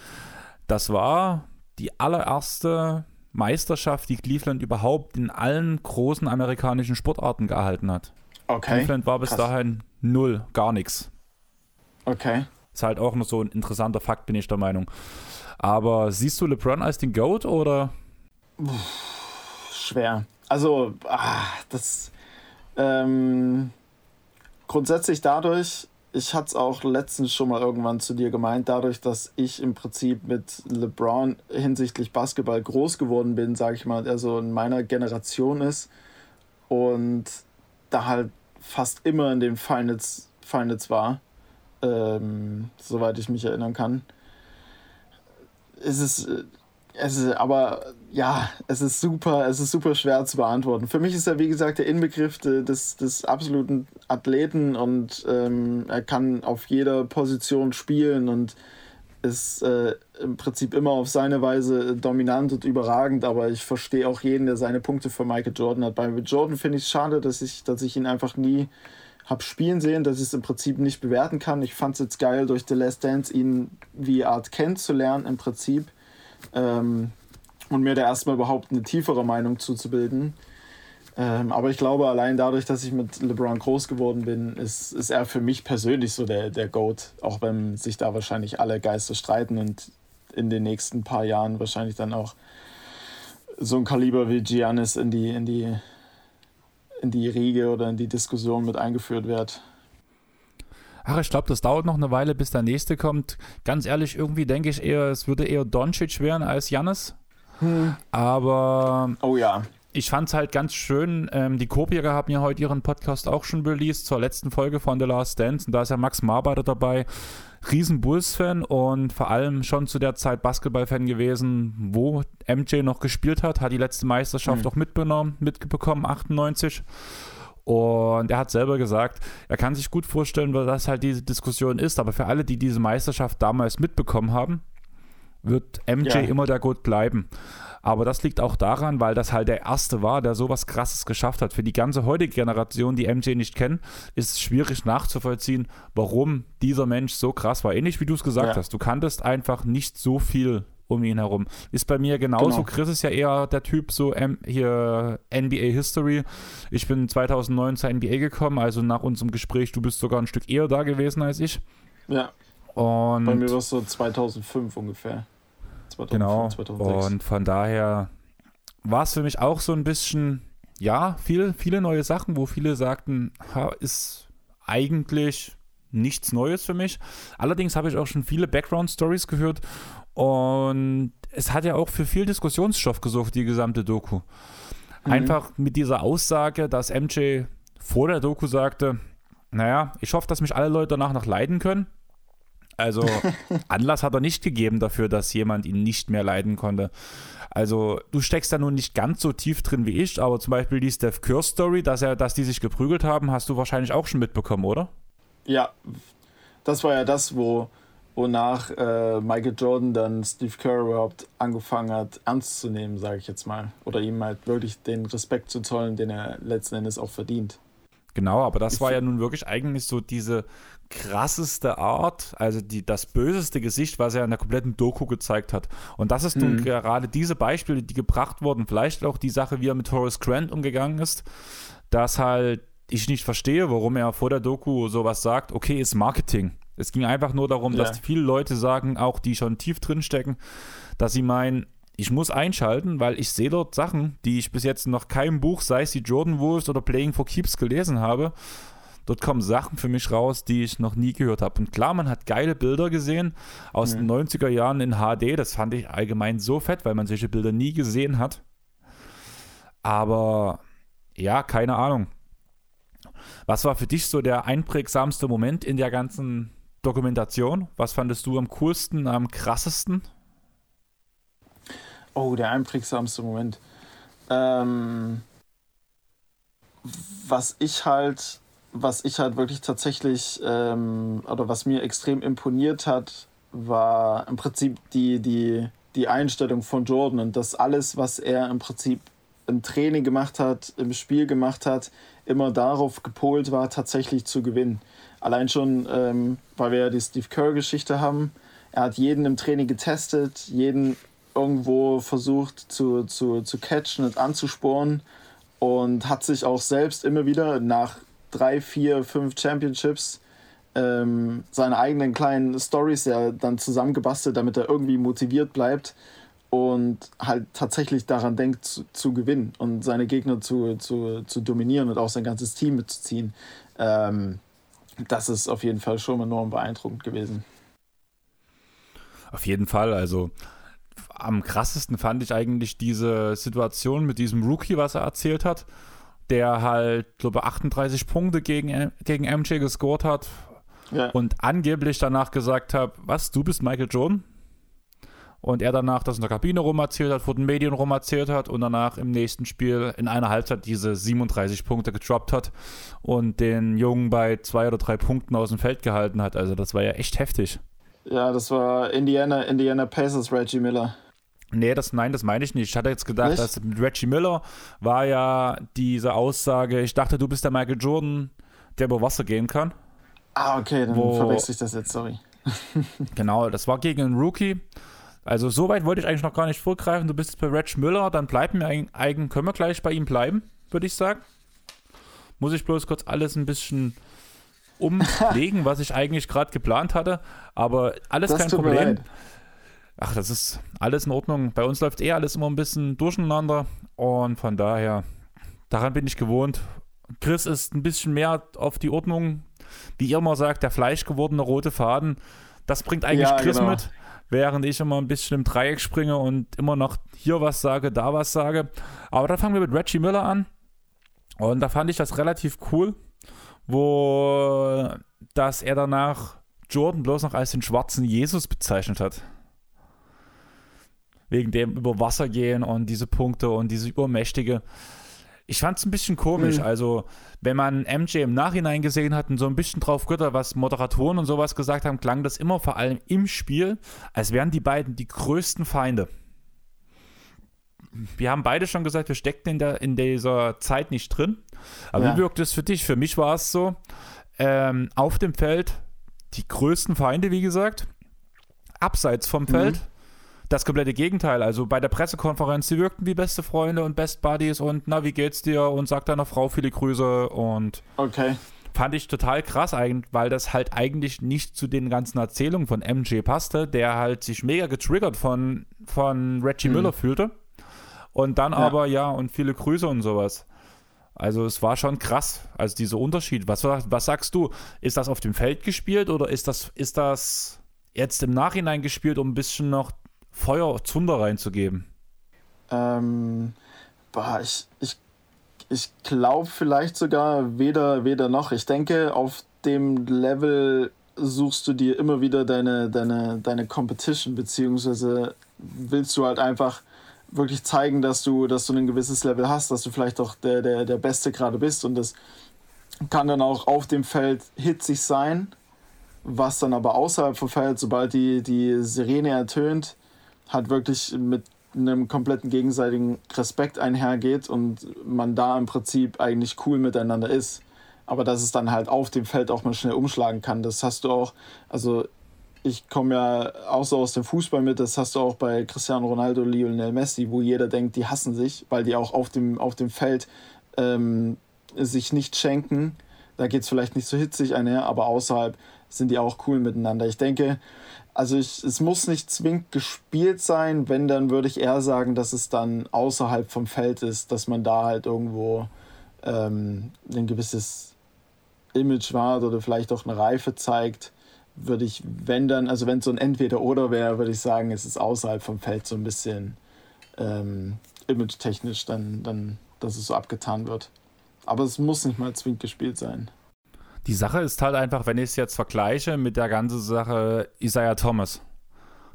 Das war die allererste Meisterschaft, die Cleveland überhaupt in allen großen amerikanischen Sportarten gehalten hat. Okay. Cleveland war bis Krass. dahin null, gar nichts. Okay. Ist halt auch noch so ein interessanter Fakt, bin ich der Meinung. Aber siehst du LeBron als den GOAT oder? Schwer. Also, ah, das. Ähm, grundsätzlich dadurch, ich hatte es auch letztens schon mal irgendwann zu dir gemeint, dadurch, dass ich im Prinzip mit LeBron hinsichtlich Basketball groß geworden bin, sage ich mal, der so in meiner Generation ist und da halt fast immer in den Finals, Finals war ähm, soweit ich mich erinnern kann. Ist, es ist, aber ja, es ist super, es ist super schwer zu beantworten. Für mich ist er, wie gesagt, der Inbegriff des, des absoluten Athleten und ähm, er kann auf jeder Position spielen und ist äh, im Prinzip immer auf seine Weise dominant und überragend, aber ich verstehe auch jeden, der seine Punkte für Michael Jordan hat. Bei Jordan finde ich es schade, dass ich, dass ich ihn einfach nie habe spielen sehen, dass ich es im Prinzip nicht bewerten kann. Ich fand es jetzt geil, durch The Last Dance ihn wie Art kennenzulernen im Prinzip ähm, und mir da erstmal überhaupt eine tiefere Meinung zuzubilden. Ähm, aber ich glaube, allein dadurch, dass ich mit LeBron groß geworden bin, ist, ist er für mich persönlich so der, der GOAT, auch wenn sich da wahrscheinlich alle Geister streiten und in den nächsten paar Jahren wahrscheinlich dann auch so ein Kaliber wie Giannis in die, in die in die Riege oder in die Diskussion mit eingeführt wird. Ach, ich glaube, das dauert noch eine Weile, bis der nächste kommt. Ganz ehrlich, irgendwie denke ich eher, es würde eher Doncic werden als Jannis. Hm. Aber. Oh ja. Ich fand es halt ganz schön. Ähm, die Kopierer haben ja heute ihren Podcast auch schon released zur letzten Folge von The Last Dance. Und da ist ja Max Marbader dabei riesen Bulls-Fan und vor allem schon zu der Zeit Basketball-Fan gewesen, wo MJ noch gespielt hat, hat die letzte Meisterschaft mhm. auch mitbekommen, mitbekommen, 98. Und er hat selber gesagt, er kann sich gut vorstellen, weil das halt diese Diskussion ist, aber für alle, die diese Meisterschaft damals mitbekommen haben, wird MJ ja. immer der Gott bleiben. Aber das liegt auch daran, weil das halt der erste war, der sowas krasses geschafft hat. Für die ganze heutige Generation, die MJ nicht kennen, ist es schwierig nachzuvollziehen, warum dieser Mensch so krass war. Ähnlich wie du es gesagt ja. hast. Du kanntest einfach nicht so viel um ihn herum. Ist bei mir genauso. Genau. Chris ist ja eher der Typ, so ähm, hier NBA History. Ich bin 2009 zur NBA gekommen, also nach unserem Gespräch, du bist sogar ein Stück eher da gewesen als ich. Ja. Und bei mir war es so 2005 ungefähr. 2005, genau. 2006. Und von daher war es für mich auch so ein bisschen, ja, viele, viele neue Sachen, wo viele sagten, ha, ist eigentlich nichts Neues für mich. Allerdings habe ich auch schon viele Background-Stories gehört und es hat ja auch für viel Diskussionsstoff gesorgt, die gesamte Doku. Mhm. Einfach mit dieser Aussage, dass MJ vor der Doku sagte, naja, ich hoffe, dass mich alle Leute danach noch leiden können. Also Anlass hat er nicht gegeben dafür, dass jemand ihn nicht mehr leiden konnte. Also du steckst da nun nicht ganz so tief drin wie ich, aber zum Beispiel die Steph Curse Story, dass er, dass die sich geprügelt haben, hast du wahrscheinlich auch schon mitbekommen, oder? Ja, das war ja das, wo wonach äh, Michael Jordan dann Steve Kerr überhaupt angefangen hat, ernst zu nehmen, sage ich jetzt mal. Oder ihm halt wirklich den Respekt zu zollen, den er letzten Endes auch verdient. Genau, aber das ich war ja nun wirklich eigentlich so diese krasseste Art, also die, das böseste Gesicht, was er in der kompletten Doku gezeigt hat. Und das ist nun mhm. gerade diese Beispiele, die gebracht wurden, vielleicht auch die Sache, wie er mit Horace Grant umgegangen ist, dass halt ich nicht verstehe, warum er vor der Doku sowas sagt, okay, ist Marketing. Es ging einfach nur darum, ja. dass viele Leute sagen, auch die schon tief drin stecken, dass sie meinen, ich muss einschalten, weil ich sehe dort Sachen, die ich bis jetzt noch keinem Buch, sei es die Jordan Wolves oder Playing for Keeps, gelesen habe. Dort kommen Sachen für mich raus, die ich noch nie gehört habe. Und klar, man hat geile Bilder gesehen aus mhm. den 90er Jahren in HD. Das fand ich allgemein so fett, weil man solche Bilder nie gesehen hat. Aber ja, keine Ahnung. Was war für dich so der einprägsamste Moment in der ganzen Dokumentation? Was fandest du am coolsten, am krassesten? Oh, der einprägsamste Moment. Ähm, was ich halt, was ich halt wirklich tatsächlich, ähm, oder was mir extrem imponiert hat, war im Prinzip die, die, die Einstellung von Jordan und das alles, was er im Prinzip im Training gemacht hat, im Spiel gemacht hat, immer darauf gepolt war, tatsächlich zu gewinnen. Allein schon, ähm, weil wir ja die Steve Kerr-Geschichte haben. Er hat jeden im Training getestet, jeden irgendwo versucht zu, zu, zu catchen und anzusporen und hat sich auch selbst immer wieder nach drei, vier, fünf Championships ähm, seine eigenen kleinen Stories ja dann zusammengebastelt, damit er irgendwie motiviert bleibt und halt tatsächlich daran denkt zu, zu gewinnen und seine Gegner zu, zu, zu dominieren und auch sein ganzes Team mitzuziehen. Ähm, das ist auf jeden Fall schon enorm beeindruckend gewesen. Auf jeden Fall, also am krassesten fand ich eigentlich diese Situation mit diesem Rookie, was er erzählt hat, der halt, glaube ich, 38 Punkte gegen, gegen MJ gescored hat ja. und angeblich danach gesagt hat, was, du bist Michael Jordan? Und er danach das in der Kabine rum erzählt hat, vor den Medien rum erzählt hat und danach im nächsten Spiel in einer Halbzeit diese 37 Punkte gedroppt hat und den Jungen bei zwei oder drei Punkten aus dem Feld gehalten hat. Also das war ja echt heftig. Ja, das war Indiana, Indiana Pacers Reggie Miller. Nee, das, nein, das meine ich nicht. Ich hatte jetzt gedacht, nicht? dass mit Reggie Miller war ja diese Aussage, ich dachte, du bist der Michael Jordan, der über Wasser gehen kann. Ah, okay, dann wo, verwechsel ich das jetzt, sorry. genau, das war gegen einen Rookie also so weit wollte ich eigentlich noch gar nicht vorgreifen. Du bist jetzt bei Reg Müller, dann bleiben wir eigen, können wir gleich bei ihm bleiben, würde ich sagen. Muss ich bloß kurz alles ein bisschen umlegen, was ich eigentlich gerade geplant hatte. Aber alles das kein Problem. Ach, das ist alles in Ordnung. Bei uns läuft eh alles immer ein bisschen durcheinander. Und von daher, daran bin ich gewohnt. Chris ist ein bisschen mehr auf die Ordnung. Wie ihr immer sagt, der fleischgewordene rote Faden. Das bringt eigentlich ja, Chris genau. mit während ich immer ein bisschen im Dreieck springe und immer noch hier was sage, da was sage. Aber da fangen wir mit Reggie Miller an. Und da fand ich das relativ cool, wo dass er danach Jordan bloß noch als den schwarzen Jesus bezeichnet hat. Wegen dem über Wasser gehen und diese Punkte und diese übermächtige. Ich fand es ein bisschen komisch. Mhm. Also, wenn man MJ im Nachhinein gesehen hat und so ein bisschen drauf gehört was Moderatoren und sowas gesagt haben, klang das immer vor allem im Spiel, als wären die beiden die größten Feinde. Wir haben beide schon gesagt, wir steckten in, der, in dieser Zeit nicht drin. Aber ja. wie wirkt es für dich? Für mich war es so, ähm, auf dem Feld die größten Feinde, wie gesagt. Abseits vom mhm. Das komplette Gegenteil. Also bei der Pressekonferenz, sie wirkten wie beste Freunde und Best Buddies und na, wie geht's dir? Und sagt deiner Frau viele Grüße und Okay. fand ich total krass eigentlich, weil das halt eigentlich nicht zu den ganzen Erzählungen von MJ passte, der halt sich mega getriggert von, von Reggie Mhm. Miller fühlte. Und dann Ja. aber, ja, und viele Grüße und sowas. Also es war schon krass, also dieser Unterschied. Was, was sagst du? Ist das auf dem Feld gespielt oder ist das, ist das jetzt im Nachhinein gespielt, um ein bisschen noch Feuer, Zunder reinzugeben? Ähm, boah, ich, ich, ich glaube vielleicht sogar weder, weder noch. Ich denke, auf dem Level suchst du dir immer wieder deine, deine, deine Competition, beziehungsweise willst du halt einfach wirklich zeigen, dass du, dass du ein gewisses Level hast, dass du vielleicht auch der, der, der Beste gerade bist und das kann dann auch auf dem Feld hitzig sein, was dann aber außerhalb vom Feld, sobald die, die Sirene ertönt, halt wirklich mit einem kompletten gegenseitigen Respekt einhergeht und man da im Prinzip eigentlich cool miteinander ist. Aber dass es dann halt auf dem Feld auch mal schnell umschlagen kann, das hast du auch, also ich komme ja auch so aus dem Fußball mit, das hast du auch bei Cristiano Ronaldo, Lionel Messi, wo jeder denkt, die hassen sich, weil die auch auf dem, auf dem Feld ähm, sich nicht schenken. Da geht es vielleicht nicht so hitzig einher, aber außerhalb sind die auch cool miteinander. Ich denke, also ich, es muss nicht zwingend gespielt sein, wenn, dann würde ich eher sagen, dass es dann außerhalb vom Feld ist, dass man da halt irgendwo ähm, ein gewisses Image wahrt oder vielleicht auch eine Reife zeigt, würde ich, wenn dann, also wenn es so ein Entweder-Oder wäre, würde ich sagen, es ist außerhalb vom Feld so ein bisschen ähm, image-technisch, dann, dann, dass es so abgetan wird. Aber es muss nicht mal zwingend gespielt sein. Die Sache ist halt einfach, wenn ich es jetzt vergleiche mit der ganzen Sache Isaiah Thomas,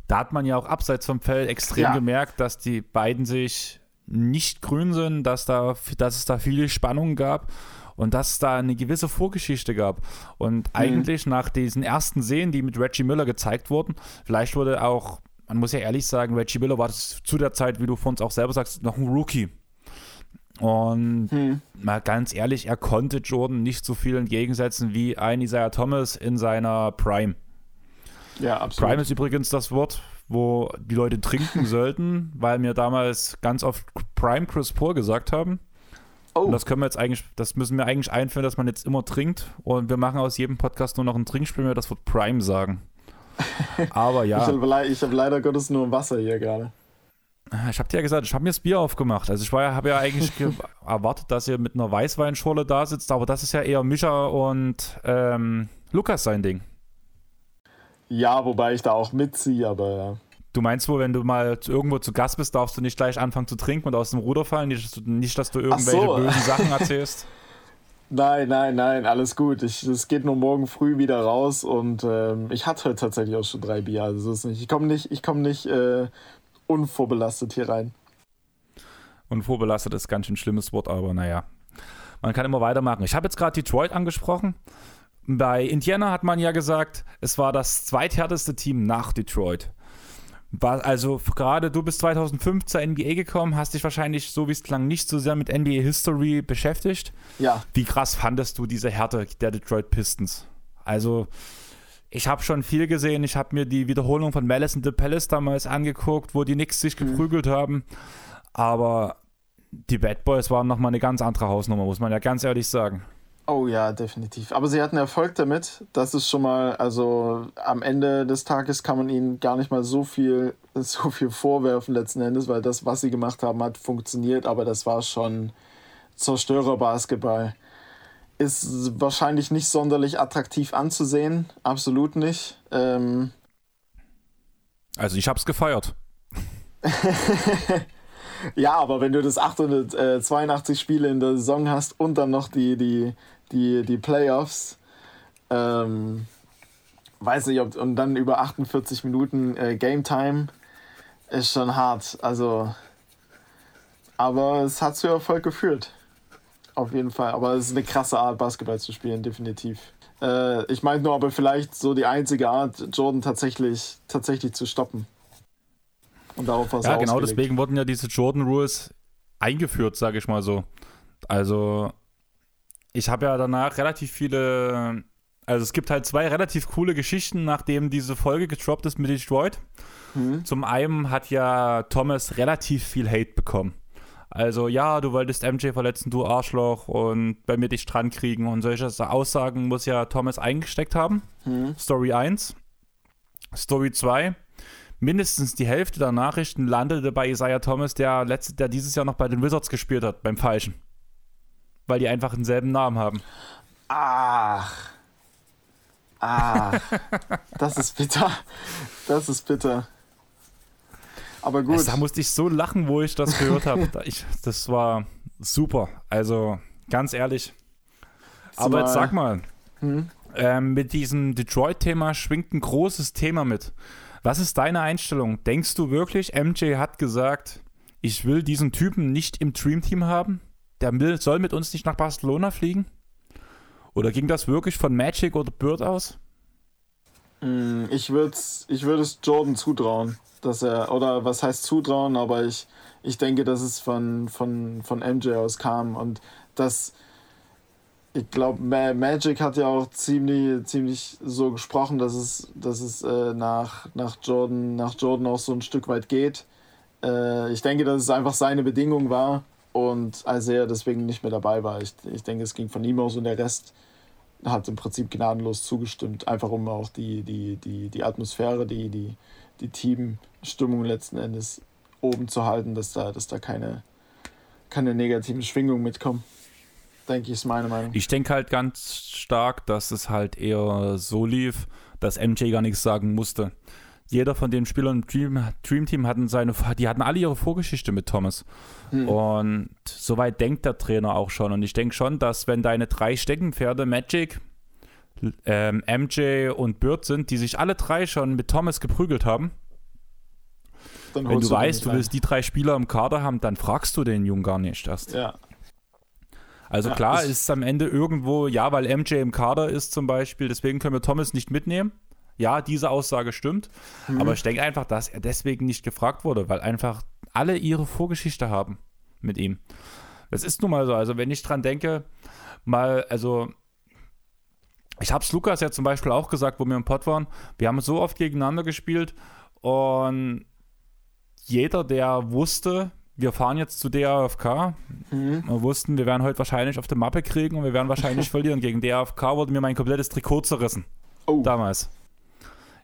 da hat man ja auch abseits vom Feld extrem Ja. gemerkt, dass die beiden sich nicht grün sind, dass, da, dass es da viele Spannungen gab und dass es da eine gewisse Vorgeschichte gab. Und eigentlich nach diesen ersten Szenen, die mit Reggie Miller gezeigt wurden, vielleicht wurde auch, man muss ja ehrlich sagen, Reggie Miller war zu der Zeit, wie du von uns auch selber sagst, noch ein Rookie. Und Hm. mal ganz ehrlich, er konnte Jordan nicht so viel entgegensetzen wie ein Isaiah Thomas in seiner Prime. Ja, absolut. Prime ist übrigens das Wort, wo die Leute trinken sollten, weil mir damals ganz oft Prime Chris Paul gesagt haben. oh, Und das können wir jetzt eigentlich, das müssen wir eigentlich einführen, dass man jetzt immer trinkt. Und wir machen aus jedem Podcast nur noch ein Trinkspiel, wenn wir das Wort Prime sagen. Aber ich ja, habe le ich hab leider Gottes nur Wasser hier gerade. Ich habe dir ja gesagt, ich habe mir das Bier aufgemacht. Also ich war ja, habe ja eigentlich ge- erwartet, dass ihr mit einer Weißweinschorle da sitzt, aber das ist ja eher Mischa und ähm, Lukas sein Ding. Ja, wobei ich da auch mitziehe, aber ja. Du meinst wohl, wenn du mal irgendwo zu Gast bist, darfst du nicht gleich anfangen zu trinken und aus dem Ruder fallen? Nicht, dass du, nicht, dass du irgendwelche so. bösen Sachen erzählst? Nein, nein, nein, alles gut. Es geht nur morgen früh wieder raus und ähm, ich hatte heute tatsächlich auch schon drei Bier. Also nicht. Ich komme nicht, ich komm nicht äh, unvorbelastet hier rein. Und vorbelastet ist ganz schön schlimmes Wort, aber naja. Man kann immer weitermachen. Ich habe jetzt gerade Detroit angesprochen. Bei Indiana hat man ja gesagt, es war das zweithärteste Team nach Detroit. War, also gerade du bist 2005 zur NBA gekommen, hast dich wahrscheinlich, so wie es klang, nicht so sehr mit NBA History beschäftigt. Ja, Wie krass fandest du diese Härte der Detroit Pistons? Also, ich habe schon viel gesehen. Ich habe mir die Wiederholung von Malice in the Palace damals angeguckt, wo die Knicks sich geprügelt haben. Aber die Bad Boys waren nochmal eine ganz andere Hausnummer, muss man ja ganz ehrlich sagen. Oh ja, definitiv. Aber sie hatten Erfolg damit. Das ist schon mal, also am Ende des Tages kann man ihnen gar nicht mal so viel, so viel vorwerfen letzten Endes, weil das, was sie gemacht haben, hat funktioniert, aber das war schon Zerstörer-Basketball. Ist wahrscheinlich nicht sonderlich attraktiv anzusehen, absolut nicht. Ähm, Also, ich habe es gefeiert. Ja, aber wenn du das 882 Spiele in der Saison hast und dann noch die, die, die, die Playoffs, ähm, weiß nicht, ob, und dann über 48 Minuten äh, Game Time, ist schon hart. Also, aber es hat zu Erfolg geführt. Auf jeden Fall. Aber es ist eine krasse Art, Basketball zu spielen, definitiv. Äh, ich meine nur, aber vielleicht so die einzige Art, Jordan tatsächlich, tatsächlich zu stoppen. Und darauf war es Ja, genau ausgelegt. deswegen wurden ja diese Jordan Rules eingeführt, sage ich mal so. Also, ich habe ja danach relativ viele Also es gibt halt zwei relativ coole Geschichten, nachdem diese Folge getroppt ist mit Detroit. Mhm. Zum einen hat ja Thomas relativ viel Hate bekommen. Also ja, du wolltest MJ verletzen, du Arschloch und bei mir dich dran kriegen und solche Aussagen muss ja Thomas eingesteckt haben. Mhm. Story 1. Story 2. Mindestens die Hälfte der Nachrichten landete bei Isaiah Thomas, der, letzte, der dieses Jahr noch bei den Wizards gespielt hat, beim Falschen. Weil die einfach denselben Namen haben. Ach. Ach. das ist bitter. Das ist bitter. Aber gut. Also, da musste ich so lachen, wo ich das gehört habe. das war super. Also, ganz ehrlich. Aber jetzt sag mal, hm? ähm, mit diesem Detroit-Thema schwingt ein großes Thema mit. Was ist deine Einstellung? Denkst du wirklich, MJ hat gesagt, ich will diesen Typen nicht im Dream-Team haben? Der will, soll mit uns nicht nach Barcelona fliegen? Oder ging das wirklich von Magic oder Bird aus? Hm, ich würde ich würd es Jordan zutrauen dass er, oder was heißt zutrauen, aber ich, ich denke, dass es von, von, von MJ aus kam und dass ich glaube, Magic hat ja auch ziemlich, ziemlich so gesprochen, dass es, dass es äh, nach, nach, Jordan, nach Jordan auch so ein Stück weit geht. Äh, ich denke, dass es einfach seine Bedingung war und Isaiah deswegen nicht mehr dabei war. Ich, ich denke, es ging von ihm aus und der Rest hat im Prinzip gnadenlos zugestimmt, einfach um auch die, die, die, die Atmosphäre, die, die, die Teamstimmung letzten Endes oben zu halten, dass da, dass da keine, keine negativen Schwingungen mitkommen. Denke ich, ist meine Meinung. Ich denke halt ganz stark, dass es halt eher so lief, dass MJ gar nichts sagen musste. Jeder von den Spielern im Dream, Dream Team hatten seine, die hatten alle ihre Vorgeschichte mit Thomas. Hm. Und soweit denkt der Trainer auch schon. Und ich denke schon, dass wenn deine drei Steckenpferde Magic, ähm, MJ und Bird sind, die sich alle drei schon mit Thomas geprügelt haben. Dann Wenn du weißt, du willst die drei Spieler im Kader haben, dann fragst du den Jungen gar nicht erst. Ja. Also ja, klar ist es am Ende irgendwo, ja, weil MJ im Kader ist zum Beispiel, deswegen können wir Thomas nicht mitnehmen. Ja, diese Aussage stimmt. Mhm. Aber ich denke einfach, dass er deswegen nicht gefragt wurde, weil einfach alle ihre Vorgeschichte haben mit ihm. Das ist nun mal so. Also wenn ich dran denke, mal, also ich habe es Lukas ja zum Beispiel auch gesagt, wo wir im Pod waren. Wir haben so oft gegeneinander gespielt und jeder, der wusste, wir fahren jetzt zu DAFK, mhm. wir wussten, wir werden heute wahrscheinlich auf der Mappe kriegen und wir werden wahrscheinlich verlieren. Gegen DAFK wurde mir mein komplettes Trikot zerrissen. Oh. Damals.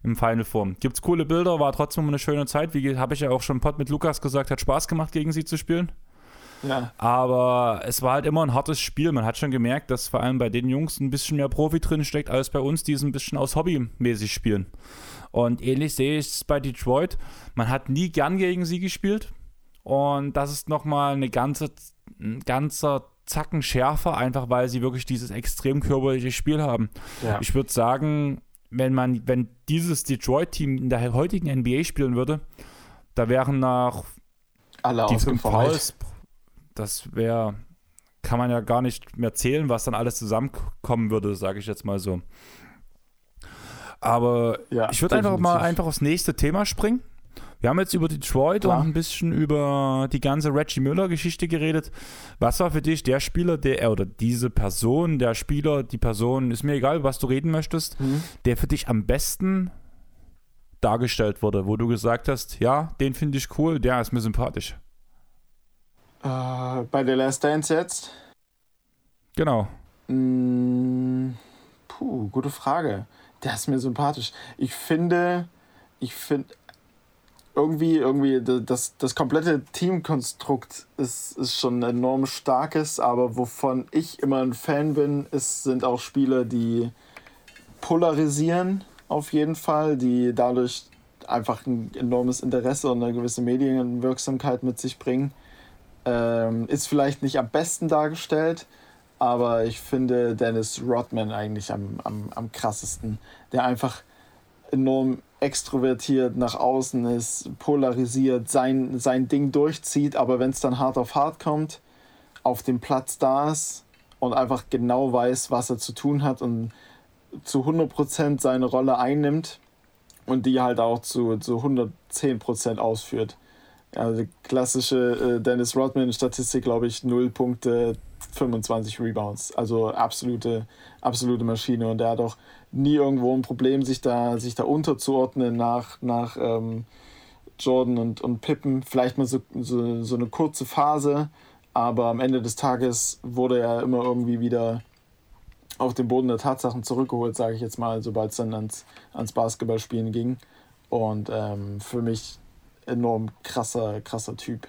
Im Final Form. Gibt es coole Bilder, war trotzdem eine schöne Zeit. Wie habe ich ja auch schon im Pod mit Lukas gesagt, hat Spaß gemacht, gegen sie zu spielen. Ja. Aber es war halt immer ein hartes Spiel. Man hat schon gemerkt, dass vor allem bei den Jungs ein bisschen mehr Profi drin steckt, als bei uns, die es ein bisschen aus Hobby mäßig spielen. Und ähnlich sehe ich es bei Detroit. Man hat nie gern gegen sie gespielt. Und das ist nochmal eine ganze, ein ganzer Zacken schärfer, einfach weil sie wirklich dieses extrem körperliche Spiel haben. Ja. Ich würde sagen, wenn man, wenn dieses Detroit-Team in der heutigen NBA spielen würde, da wären nach alle die fünf Fouls das wäre, kann man ja gar nicht mehr zählen, was dann alles zusammenkommen würde, sage ich jetzt mal so. Aber ja, ich würde einfach mal einfach aufs nächste Thema springen. Wir haben jetzt über Detroit Klar. und ein bisschen über die ganze Reggie Müller-Geschichte geredet. Was war für dich der Spieler, der, äh, oder diese Person, der Spieler, die Person, ist mir egal, was du reden möchtest, mhm. der für dich am besten dargestellt wurde, wo du gesagt hast, ja, den finde ich cool, der ist mir sympathisch. Äh, bei The Last Dance jetzt? Genau. Mm, puh, gute Frage. Der ist mir sympathisch. Ich finde, ich finde irgendwie, irgendwie das, das komplette Teamkonstrukt ist, ist schon enorm starkes, aber wovon ich immer ein Fan bin, ist, sind auch Spieler, die polarisieren auf jeden Fall, die dadurch einfach ein enormes Interesse und eine gewisse Medienwirksamkeit mit sich bringen. Ähm, ist vielleicht nicht am besten dargestellt, aber ich finde Dennis Rodman eigentlich am, am, am krassesten, der einfach enorm extrovertiert nach außen ist, polarisiert, sein, sein Ding durchzieht, aber wenn es dann hart auf hart kommt, auf dem Platz da ist und einfach genau weiß, was er zu tun hat und zu 100% seine Rolle einnimmt und die halt auch zu, zu 110% ausführt. Also klassische äh, Dennis Rodman-Statistik, glaube ich, 0 Punkte, 25 Rebounds. Also absolute, absolute Maschine. Und der hat auch nie irgendwo ein Problem, sich da, sich da unterzuordnen nach, nach ähm, Jordan und, und Pippen. Vielleicht mal so, so, so eine kurze Phase, aber am Ende des Tages wurde er immer irgendwie wieder auf den Boden der Tatsachen zurückgeholt, sage ich jetzt mal, sobald es dann ans, ans Basketballspielen ging. Und ähm, für mich enorm krasser, krasser Typ.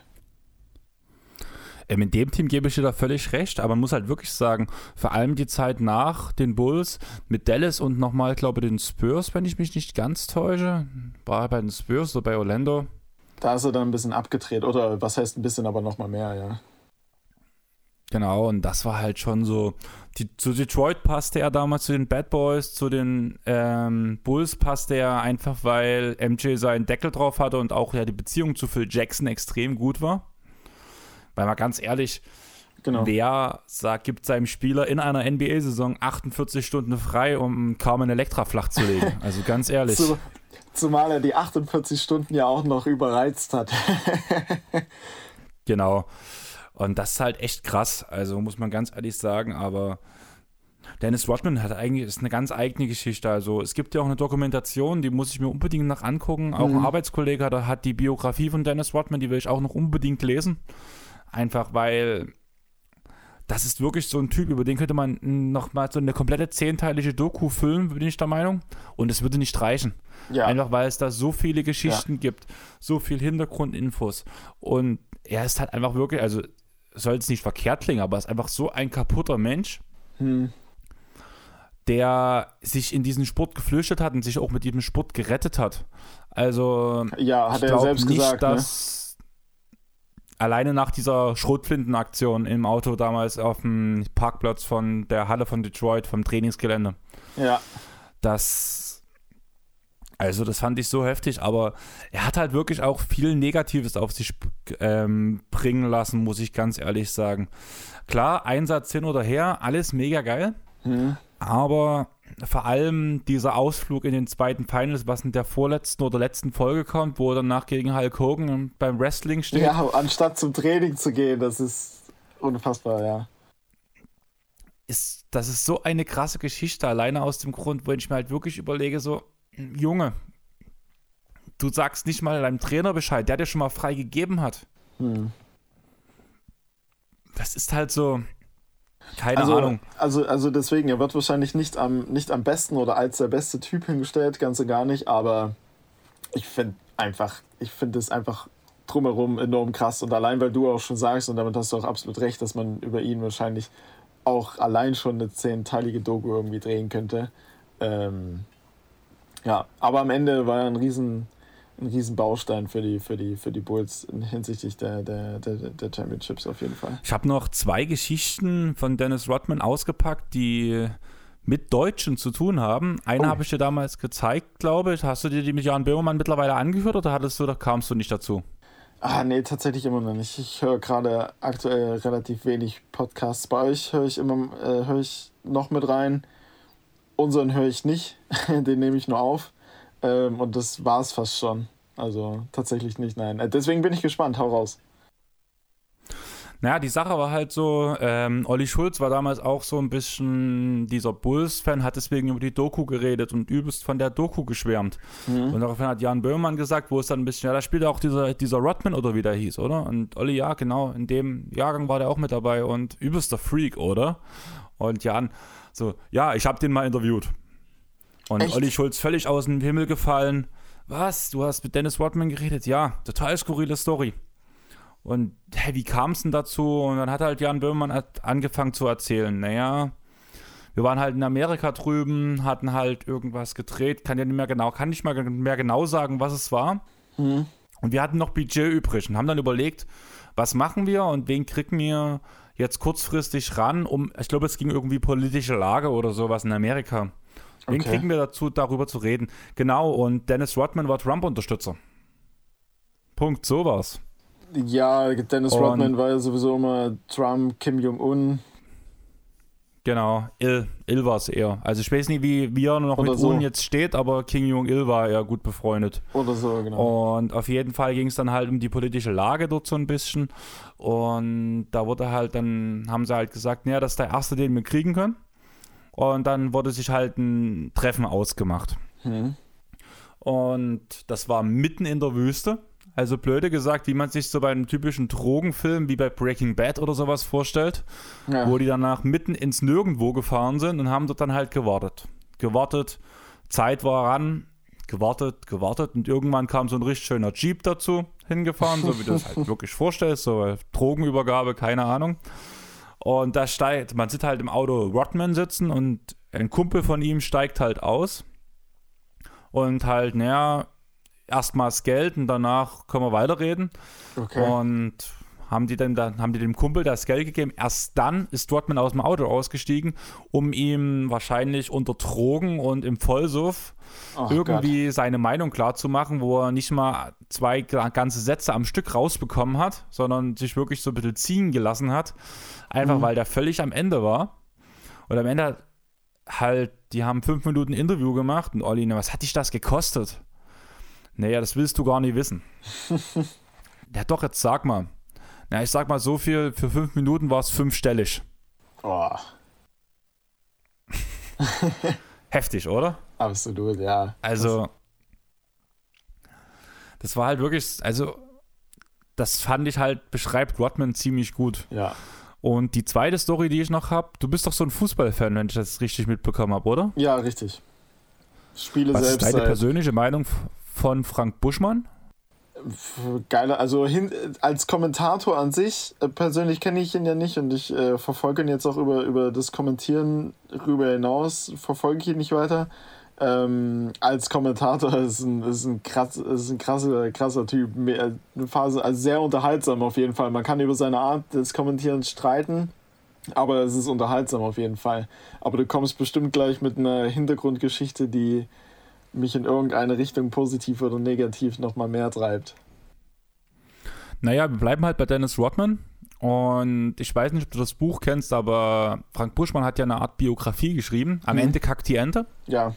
Ähm, in dem Team gebe ich dir da völlig recht, aber man muss halt wirklich sagen, vor allem die Zeit nach den Bulls mit Dallas und nochmal, glaube ich, den Spurs, wenn ich mich nicht ganz täusche, war er bei den Spurs oder bei Orlando. Da ist er dann ein bisschen abgedreht, oder was heißt ein bisschen, aber nochmal mehr, ja. Genau, und das war halt schon so. Die, zu Detroit passte er damals zu den Bad Boys, zu den ähm, Bulls passte er einfach, weil MJ seinen Deckel drauf hatte und auch ja die Beziehung zu Phil Jackson extrem gut war. Weil mal ganz ehrlich, genau. wer sagt, gibt seinem Spieler in einer NBA-Saison 48 Stunden frei, um kaum ein Elektra flach zu legen? Also ganz ehrlich. Zu, zumal er die 48 Stunden ja auch noch überreizt hat. genau. Und das ist halt echt krass, also muss man ganz ehrlich sagen, aber Dennis Rodman hat eigentlich ist eine ganz eigene Geschichte. Also es gibt ja auch eine Dokumentation, die muss ich mir unbedingt noch angucken. Auch mhm. ein Arbeitskollege hat, hat die Biografie von Dennis Rodman, die will ich auch noch unbedingt lesen. Einfach weil das ist wirklich so ein Typ, über den könnte man nochmal so eine komplette zehnteilige Doku füllen, bin ich der Meinung. Und es würde nicht reichen. Ja. Einfach weil es da so viele Geschichten ja. gibt, so viel Hintergrundinfos. Und er ist halt einfach wirklich, also soll es nicht verkehrt klingen, aber ist einfach so ein kaputter Mensch, hm. der sich in diesen Sport geflüchtet hat und sich auch mit diesem Sport gerettet hat. Also, ja, hat er selbst nicht, gesagt, ne? dass ne? alleine nach dieser Schrotflintenaktion im Auto damals auf dem Parkplatz von der Halle von Detroit, vom Trainingsgelände. Ja. Das also das fand ich so heftig, aber er hat halt wirklich auch viel Negatives auf sich ähm, bringen lassen, muss ich ganz ehrlich sagen. Klar, Einsatz hin oder her, alles mega geil, mhm. aber vor allem dieser Ausflug in den zweiten Finals, was in der vorletzten oder letzten Folge kommt, wo er danach gegen Hulk Hogan beim Wrestling steht. Ja, anstatt zum Training zu gehen, das ist unfassbar, ja. Ist, das ist so eine krasse Geschichte, alleine aus dem Grund, wo ich mir halt wirklich überlege, so, Junge, du sagst nicht mal deinem Trainer Bescheid, der dir schon mal frei gegeben hat. Hm. Das ist halt so. Keine also, Ahnung. Also, also deswegen, er wird wahrscheinlich nicht am, nicht am besten oder als der beste Typ hingestellt, ganz und gar nicht, aber ich finde einfach, ich finde es einfach drumherum enorm krass. Und allein, weil du auch schon sagst, und damit hast du auch absolut recht, dass man über ihn wahrscheinlich auch allein schon eine zehnteilige Doku irgendwie drehen könnte. Ähm, ja, aber am Ende war er ein riesen, ein riesen Baustein für die, für die, für die Bulls hinsichtlich der, der, der, der Championships auf jeden Fall. Ich habe noch zwei Geschichten von Dennis Rodman ausgepackt, die mit Deutschen zu tun haben. Eine oh. habe ich dir damals gezeigt, glaube ich. Hast du dir die mit Jan Böhmermann mittlerweile angehört oder hattest du, da kamst du nicht dazu? Ah, nee, tatsächlich immer noch nicht. Ich höre gerade aktuell relativ wenig Podcasts. Bei euch höre ich immer, äh, höre ich noch mit rein. Unseren höre ich nicht, den nehme ich nur auf. Ähm, und das war es fast schon. Also tatsächlich nicht, nein. Äh, deswegen bin ich gespannt, hau raus. Naja, die Sache war halt so, ähm, Olli Schulz war damals auch so ein bisschen dieser Bulls-Fan, hat deswegen über die Doku geredet und übelst von der Doku geschwärmt. Mhm. Und daraufhin hat Jan Böhmermann gesagt, wo es dann ein bisschen, ja, da spielt auch dieser, dieser Rodman oder wie der hieß, oder? Und Olli, ja, genau, in dem Jahrgang war der auch mit dabei und übelster Freak, oder? Und Jan, so, ja, ich habe den mal interviewt. Und Echt? Olli Schulz völlig aus dem Himmel gefallen. Was? Du hast mit Dennis Rodman geredet? Ja, total skurrile Story. Und hä, wie kam es denn dazu? Und dann hat halt Jan Böhmermann angefangen zu erzählen. Naja, wir waren halt in Amerika drüben, hatten halt irgendwas gedreht, kann ja nicht mehr genau, kann nicht mal mehr genau sagen, was es war. Mhm. Und wir hatten noch Budget übrig und haben dann überlegt, was machen wir und wen kriegen wir jetzt kurzfristig ran, um, ich glaube, es ging irgendwie politische Lage oder sowas in Amerika. Wen okay. kriegen wir dazu, darüber zu reden? Genau, und Dennis Rodman war Trump-Unterstützer. Punkt, sowas. Ja, Dennis und Rodman war ja sowieso immer Trump, Kim Jong-un. Genau, Il, Il war es eher. Also ich weiß nicht, wie, wie er noch Oder mit so. Un jetzt steht, aber King Jong-il war ja gut befreundet. Oder so, genau. Und auf jeden Fall ging es dann halt um die politische Lage dort so ein bisschen. Und da wurde halt dann, haben sie halt gesagt, naja, das ist der erste, den wir kriegen können. Und dann wurde sich halt ein Treffen ausgemacht. Hm. Und das war mitten in der Wüste. Also blöde gesagt, wie man sich so bei einem typischen Drogenfilm wie bei Breaking Bad oder sowas vorstellt, Ja. wo die danach mitten ins Nirgendwo gefahren sind und haben dort dann halt gewartet. Gewartet, Zeit war ran, gewartet, gewartet und irgendwann kam so ein richtig schöner Jeep dazu hingefahren, so wie du es halt wirklich vorstellst, so Drogenübergabe, keine Ahnung. Und da steigt, man sieht halt im Auto Rodman sitzen und ein Kumpel von ihm steigt halt aus und halt, naja, erstmals Geld und danach können wir weiterreden. Okay. Und haben die dann, haben die dem Kumpel das Geld gegeben. Erst dann ist Rodman aus dem Auto ausgestiegen, um ihm wahrscheinlich unter Drogen und im Vollsuff Ach irgendwie seine Meinung klarzumachen, wo er nicht mal zwei ga- ganze Sätze am Stück rausbekommen hat, sondern sich wirklich so ein bisschen ziehen gelassen hat. Einfach Mhm. weil der völlig am Ende war. Und am Ende halt, die haben fünf Minuten Interview gemacht und Olli, was hat dich das gekostet? Naja, das willst du gar nicht wissen. ja, doch, jetzt sag mal. Na, ich sag mal so viel, für fünf Minuten war es fünfstellig. Oh, Heftig, oder? absolut, ja. Also, das war halt wirklich, also, das fand ich halt, beschreibt Rodman ziemlich gut. Ja. Und die zweite Story, die ich noch habe, du bist doch so ein Fußballfan, wenn ich das richtig mitbekommen habe, oder? Ja, richtig. Spiele Was ist selbst deine seit persönliche Meinung von Frank Buschmann? Geiler, also hin, als Kommentator an sich, äh, persönlich kenne ich ihn ja nicht und ich äh, verfolge ihn jetzt auch über, über das Kommentieren rüber hinaus, verfolge ich ihn nicht weiter. Ähm, als Kommentator ist ein, ist ein, krass, ist ein krasser, krasser Typ. Eine Phase, also sehr unterhaltsam auf jeden Fall. Man kann über seine Art des Kommentierens streiten, aber es ist unterhaltsam auf jeden Fall. Aber du kommst bestimmt gleich mit einer Hintergrundgeschichte, die mich in irgendeine Richtung positiv oder negativ nochmal mehr treibt. Naja, wir bleiben halt bei Dennis Rodman. Und ich weiß nicht, ob du das Buch kennst, aber Frank Buschmann hat ja eine Art Biografie geschrieben. Am Mhm. Ende kackt die Ente. Ja,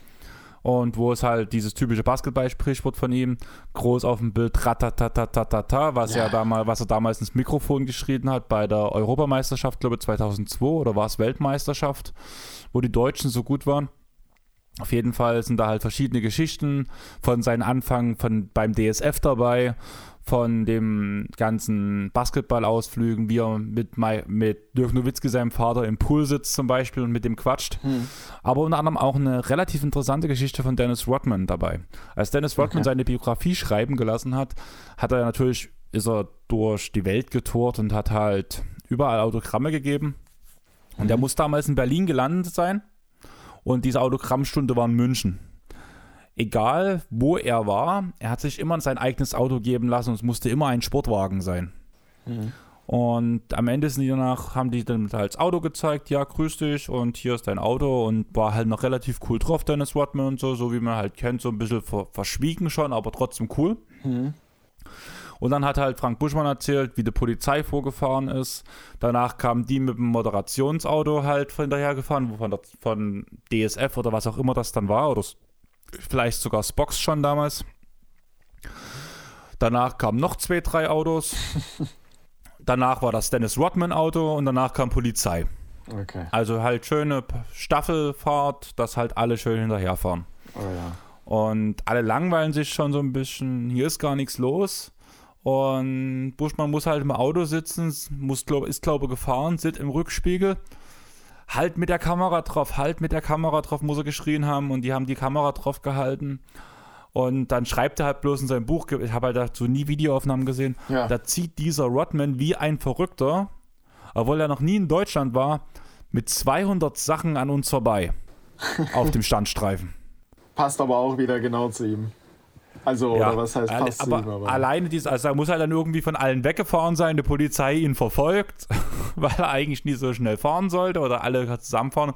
Und wo es halt dieses typische Basketball-Sprichwort von ihm, groß auf dem Bild, ratatatatata, was, Ja. ja. damals, was er damals ins Mikrofon geschrien hat bei der Europameisterschaft, glaube ich 2002 oder war es Weltmeisterschaft, wo die Deutschen so gut waren. Auf jeden Fall sind da halt verschiedene Geschichten von seinem Anfang von, beim DSF dabei, von dem ganzen Basketballausflügen, wie er mit, Mai- mit Dirk Nowitzki, seinem Vater, im Pool sitzt zum Beispiel und mit dem quatscht. hm. Aber unter anderem auch eine relativ interessante Geschichte von Dennis Rodman dabei. Als Dennis Rodman Okay. seine Biografie schreiben gelassen hat, hat er natürlich, ist er durch die Welt getourt und hat halt überall Autogramme gegeben. Und er Mhm. muss damals in Berlin gelandet sein. Und diese Autogrammstunde war in München. Egal, wo er war, er hat sich immer sein eigenes Auto geben lassen und es musste immer ein Sportwagen sein. Hm. Und am Ende sind die danach, haben die dann halt das Auto gezeigt, ja, grüß dich und hier ist dein Auto und war halt noch relativ cool drauf, Dennis Rodman und so, so wie man halt kennt, so ein bisschen ver verschwiegen schon, aber trotzdem cool. Hm. Und dann hat halt Frank Buschmann erzählt, wie die Polizei vorgefahren ist. Danach kamen die mit dem Moderationsauto halt hinterher gefahren, von, der, von DSF oder was auch immer das dann war, oder vielleicht sogar Spox schon damals. Danach kamen noch zwei, drei Autos. danach war das Dennis Rodman Auto und danach kam Polizei. Okay. Also halt schöne Staffelfahrt, dass halt alle schön hinterherfahren. Oh ja. Und alle langweilen sich schon so ein bisschen. Hier ist gar nichts los. Und Buschmann muss halt im Auto sitzen, muss, glaub, ist glaube ich gefahren, sitzt im Rückspiegel. Halt mit der Kamera drauf, halt mit der Kamera drauf, muss er geschrien haben. Und die haben die Kamera drauf gehalten. Und dann schreibt er halt bloß in seinem Buch, ich habe halt dazu nie Videoaufnahmen gesehen, Ja. da zieht dieser Rodman wie ein Verrückter, obwohl er noch nie in Deutschland war, mit 200 Sachen an uns vorbei. auf dem Standstreifen. Passt aber auch wieder genau zu ihm. Also, oder was heißt passt aber, aber. alleine dieses, also er muss halt dann irgendwie von allen weggefahren sein, die Polizei ihn verfolgt, weil er eigentlich nie so schnell fahren sollte oder alle zusammenfahren.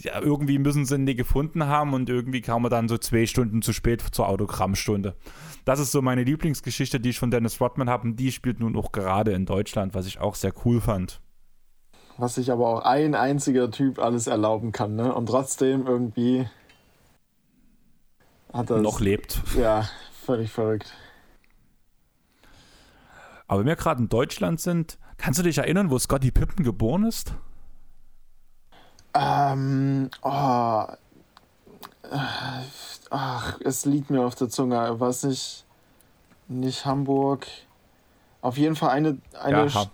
Ja, irgendwie müssen sie ihn nie gefunden haben und irgendwie kam er dann so zwei Stunden zu spät zur Autogrammstunde. Das ist so meine Lieblingsgeschichte, die ich von Dennis Rodman habe und die spielt nun auch gerade in Deutschland, was ich auch sehr cool fand. was sich aber auch ein einziger Typ alles erlauben kann, ne? Und trotzdem irgendwie hat er noch lebt. Ja, völlig verrückt. Aber wenn wir gerade in Deutschland sind, kannst du dich erinnern, wo Scotty Pippen geboren ist? Ähm, oh, ach, es liegt mir auf der Zunge. Was nicht, nicht Hamburg. Auf jeden Fall eine, eine ja, ha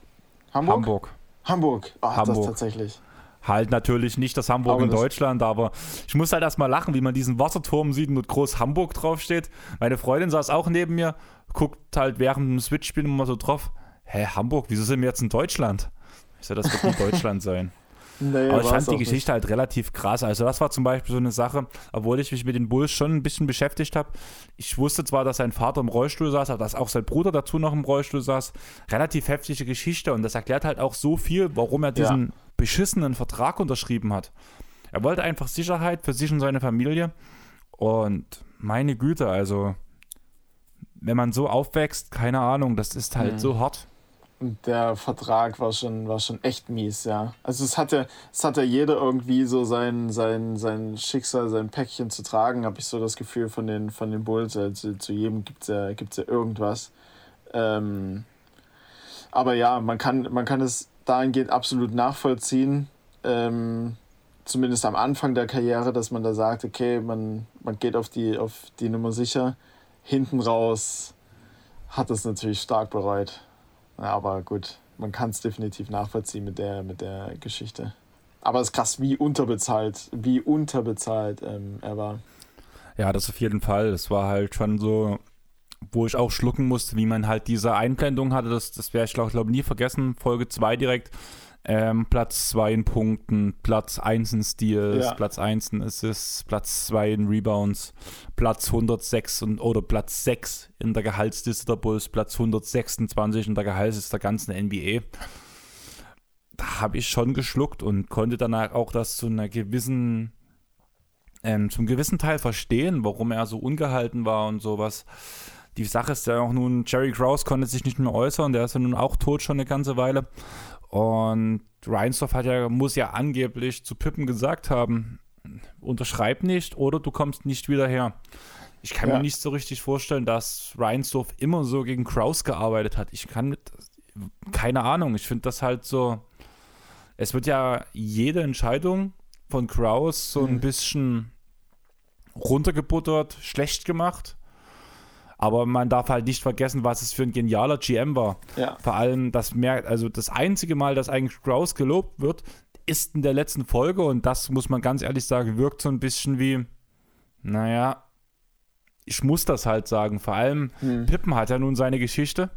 Hamburg. Hamburg. Hamburg. Ach, Hamburg. das tatsächlich. Halt natürlich nicht das Hamburg aber in das Deutschland, aber ich muss halt erstmal lachen, wie man diesen Wasserturm sieht und groß Hamburg draufsteht. Meine Freundin saß auch neben mir, guckt halt während dem Switch-Spiel immer so drauf. Hä, Hamburg, wieso sind wir jetzt in Deutschland? Ich so, das wird nicht Deutschland sein. Nee, aber ich fand die Geschichte nicht. halt relativ krass. Also das war zum Beispiel so eine Sache, obwohl ich mich mit den Bulls schon ein bisschen beschäftigt habe. Ich wusste zwar, dass sein Vater im Rollstuhl saß, aber dass auch sein Bruder dazu noch im Rollstuhl saß. Relativ heftige Geschichte und das erklärt halt auch so viel, warum er diesen ja. Beschissenen Vertrag unterschrieben hat. Er wollte einfach Sicherheit für sich und seine Familie und meine Güte, also wenn man so aufwächst, keine Ahnung, das ist halt mhm. so hart der Vertrag war schon, war schon echt mies, ja. Also es hatte, es hatte jeder irgendwie so sein, sein, sein Schicksal, sein Päckchen zu tragen, habe ich so das Gefühl von den, von den Bulls. Also zu jedem gibt es ja, gibt's ja irgendwas. Ähm, aber ja, man kann, man kann es dahingehend absolut nachvollziehen. Ähm, zumindest am Anfang der Karriere, dass man da sagt, okay, man, man geht auf die, auf die Nummer sicher. Hinten raus hat es natürlich stark bereut. Ja, aber gut, man kann es definitiv nachvollziehen mit der, mit der Geschichte. Aber es ist krass, wie unterbezahlt, wie unterbezahlt ähm, er war. Ja, das auf jeden Fall. Es war halt schon so, wo ich auch schlucken musste, wie man halt diese Einblendung hatte. Das, das werde ich, glaube glaub, nie vergessen. Folge 2 direkt ähm, Platz 2 in Punkten, Platz 1 in Steals, ja. Platz 1 in Assists, Platz 2 in Rebounds, Platz 106 und, oder Platz 6 in der Gehaltsliste der Bulls, Platz 126 in der Gehaltsliste der ganzen NBA. Da habe ich schon geschluckt und konnte dann auch das zu einer gewissen, ähm, zum gewissen Teil verstehen, warum er so ungehalten war und sowas. Die Sache ist ja auch nun, Jerry Krause konnte sich nicht mehr äußern, der ist ja nun auch tot schon eine ganze Weile. Und Reinsdorf hat ja, muss ja angeblich zu Pippen gesagt haben, unterschreib nicht oder du kommst nicht wieder her. Ich kann ja. mir nicht so richtig vorstellen, dass Reinsdorf immer so gegen Kraus gearbeitet hat. Ich kann mit, keine Ahnung, ich finde das halt so, es wird ja jede Entscheidung von Kraus so ein mhm. bisschen runtergebuttert, schlecht gemacht. Aber man darf halt nicht vergessen, was es für ein genialer GM war. Ja. Vor allem, das merkt, also das einzige Mal, dass eigentlich Grouse gelobt wird, ist in der letzten Folge und das muss man ganz ehrlich sagen, wirkt so ein bisschen wie, naja, ich muss das halt sagen. Vor allem, hm. Pippen hat ja nun seine Geschichte.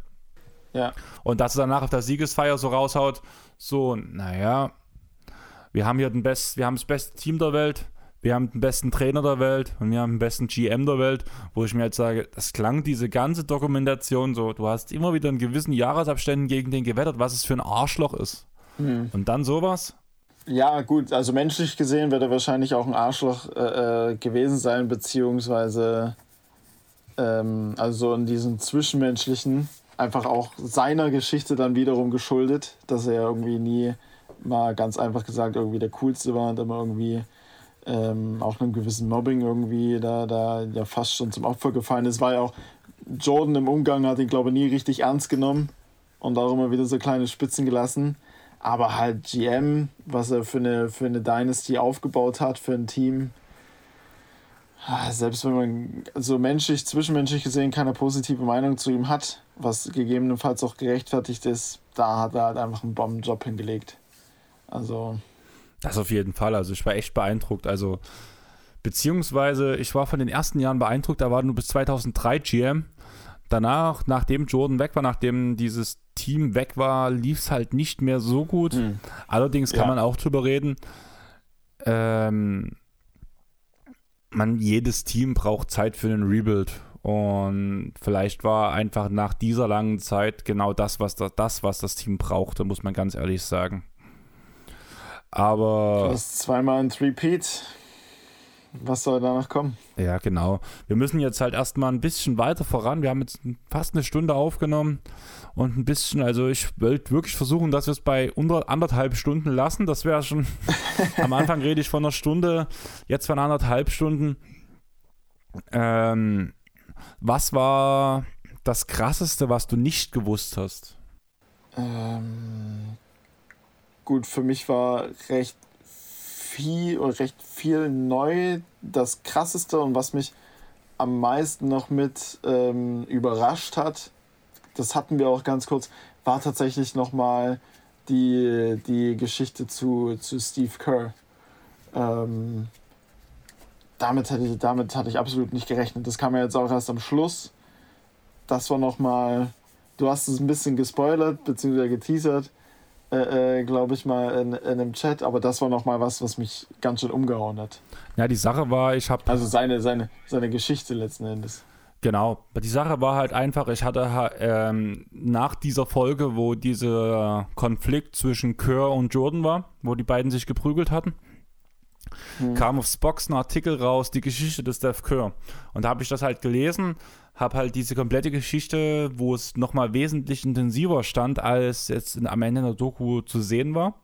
Ja. Und dass er danach auf der Siegesfeier so raushaut, so, naja, wir haben hier den Best, wir haben das beste Team der Welt, wir haben den besten Trainer der Welt und wir haben den besten GM der Welt, wo ich mir jetzt sage, das klang diese ganze Dokumentation so, du hast immer wieder in gewissen Jahresabständen gegen den gewettert, was es für ein Arschloch ist. Mhm. Und dann sowas? Ja, gut, also menschlich gesehen wird er wahrscheinlich auch ein Arschloch äh, äh, gewesen sein, beziehungsweise ähm, also in diesem Zwischenmenschlichen einfach auch seiner Geschichte dann wiederum geschuldet, dass er irgendwie nie mal ganz einfach gesagt irgendwie der Coolste war und immer irgendwie ähm, auch einem gewissen Mobbing irgendwie da, da ja fast schon zum Opfer gefallen ist. War ja auch Jordan im Umgang hat ihn, glaube ich, nie richtig ernst genommen und auch immer wieder so kleine Spitzen gelassen. Aber halt GM, was er für eine, für eine Dynasty aufgebaut hat, für ein Team, ah, selbst wenn man so menschlich, zwischenmenschlich gesehen keine positive Meinung zu ihm hat, was gegebenenfalls auch gerechtfertigt ist, da hat er halt einfach einen Bombenjob hingelegt. Also. Das auf jeden Fall. Also ich war echt beeindruckt. Also beziehungsweise ich war von den ersten Jahren beeindruckt. Da war nur bis 2003 GM. Danach, nachdem Jordan weg war, nachdem dieses Team weg war, lief es halt nicht mehr so gut. Mhm. Allerdings kann ja. man auch drüber reden. Ähm, man, jedes Team braucht Zeit für einen Rebuild. Und vielleicht war einfach nach dieser langen Zeit genau das, was das, das was das Team brauchte, muss man ganz ehrlich sagen. Aber. Du hast zweimal ein Three-Peat. was soll danach kommen? Ja, genau. Wir müssen jetzt halt erstmal ein bisschen weiter voran. Wir haben jetzt fast eine Stunde aufgenommen und ein bisschen, also ich wollte wirklich versuchen, dass wir es bei unter anderthalb Stunden lassen. Das wäre schon, am Anfang rede ich von einer Stunde, jetzt von anderthalb Stunden. Ähm, was war das Krasseste, was du nicht gewusst hast? Ähm, gut, für mich war recht viel oder recht viel neu. Das krasseste und was mich am meisten noch mit ähm, überrascht hat, das hatten wir auch ganz kurz, war tatsächlich nochmal die, die Geschichte zu, zu Steve Kerr. Ähm, damit, hätte ich, damit hatte ich absolut nicht gerechnet. Das kam ja jetzt auch erst am Schluss. Das war nochmal, du hast es ein bisschen gespoilert, beziehungsweise geteasert äh, äh, glaube ich mal, in, in einem Chat, aber das war nochmal was, was mich ganz schön umgehauen hat. Ja, die Sache war, ich habe. Also seine, seine, seine Geschichte letzten Endes. Genau. Die Sache war halt einfach, ich hatte ähm, nach dieser Folge, wo dieser Konflikt zwischen Kerr und Jordan war, wo die beiden sich geprügelt hatten, hm. kam auf Spox ein Artikel raus, die Geschichte des Steph Kerr. Und da habe ich das halt gelesen habe halt diese komplette Geschichte, wo es nochmal wesentlich intensiver stand, als jetzt in, am Ende der Doku zu sehen war.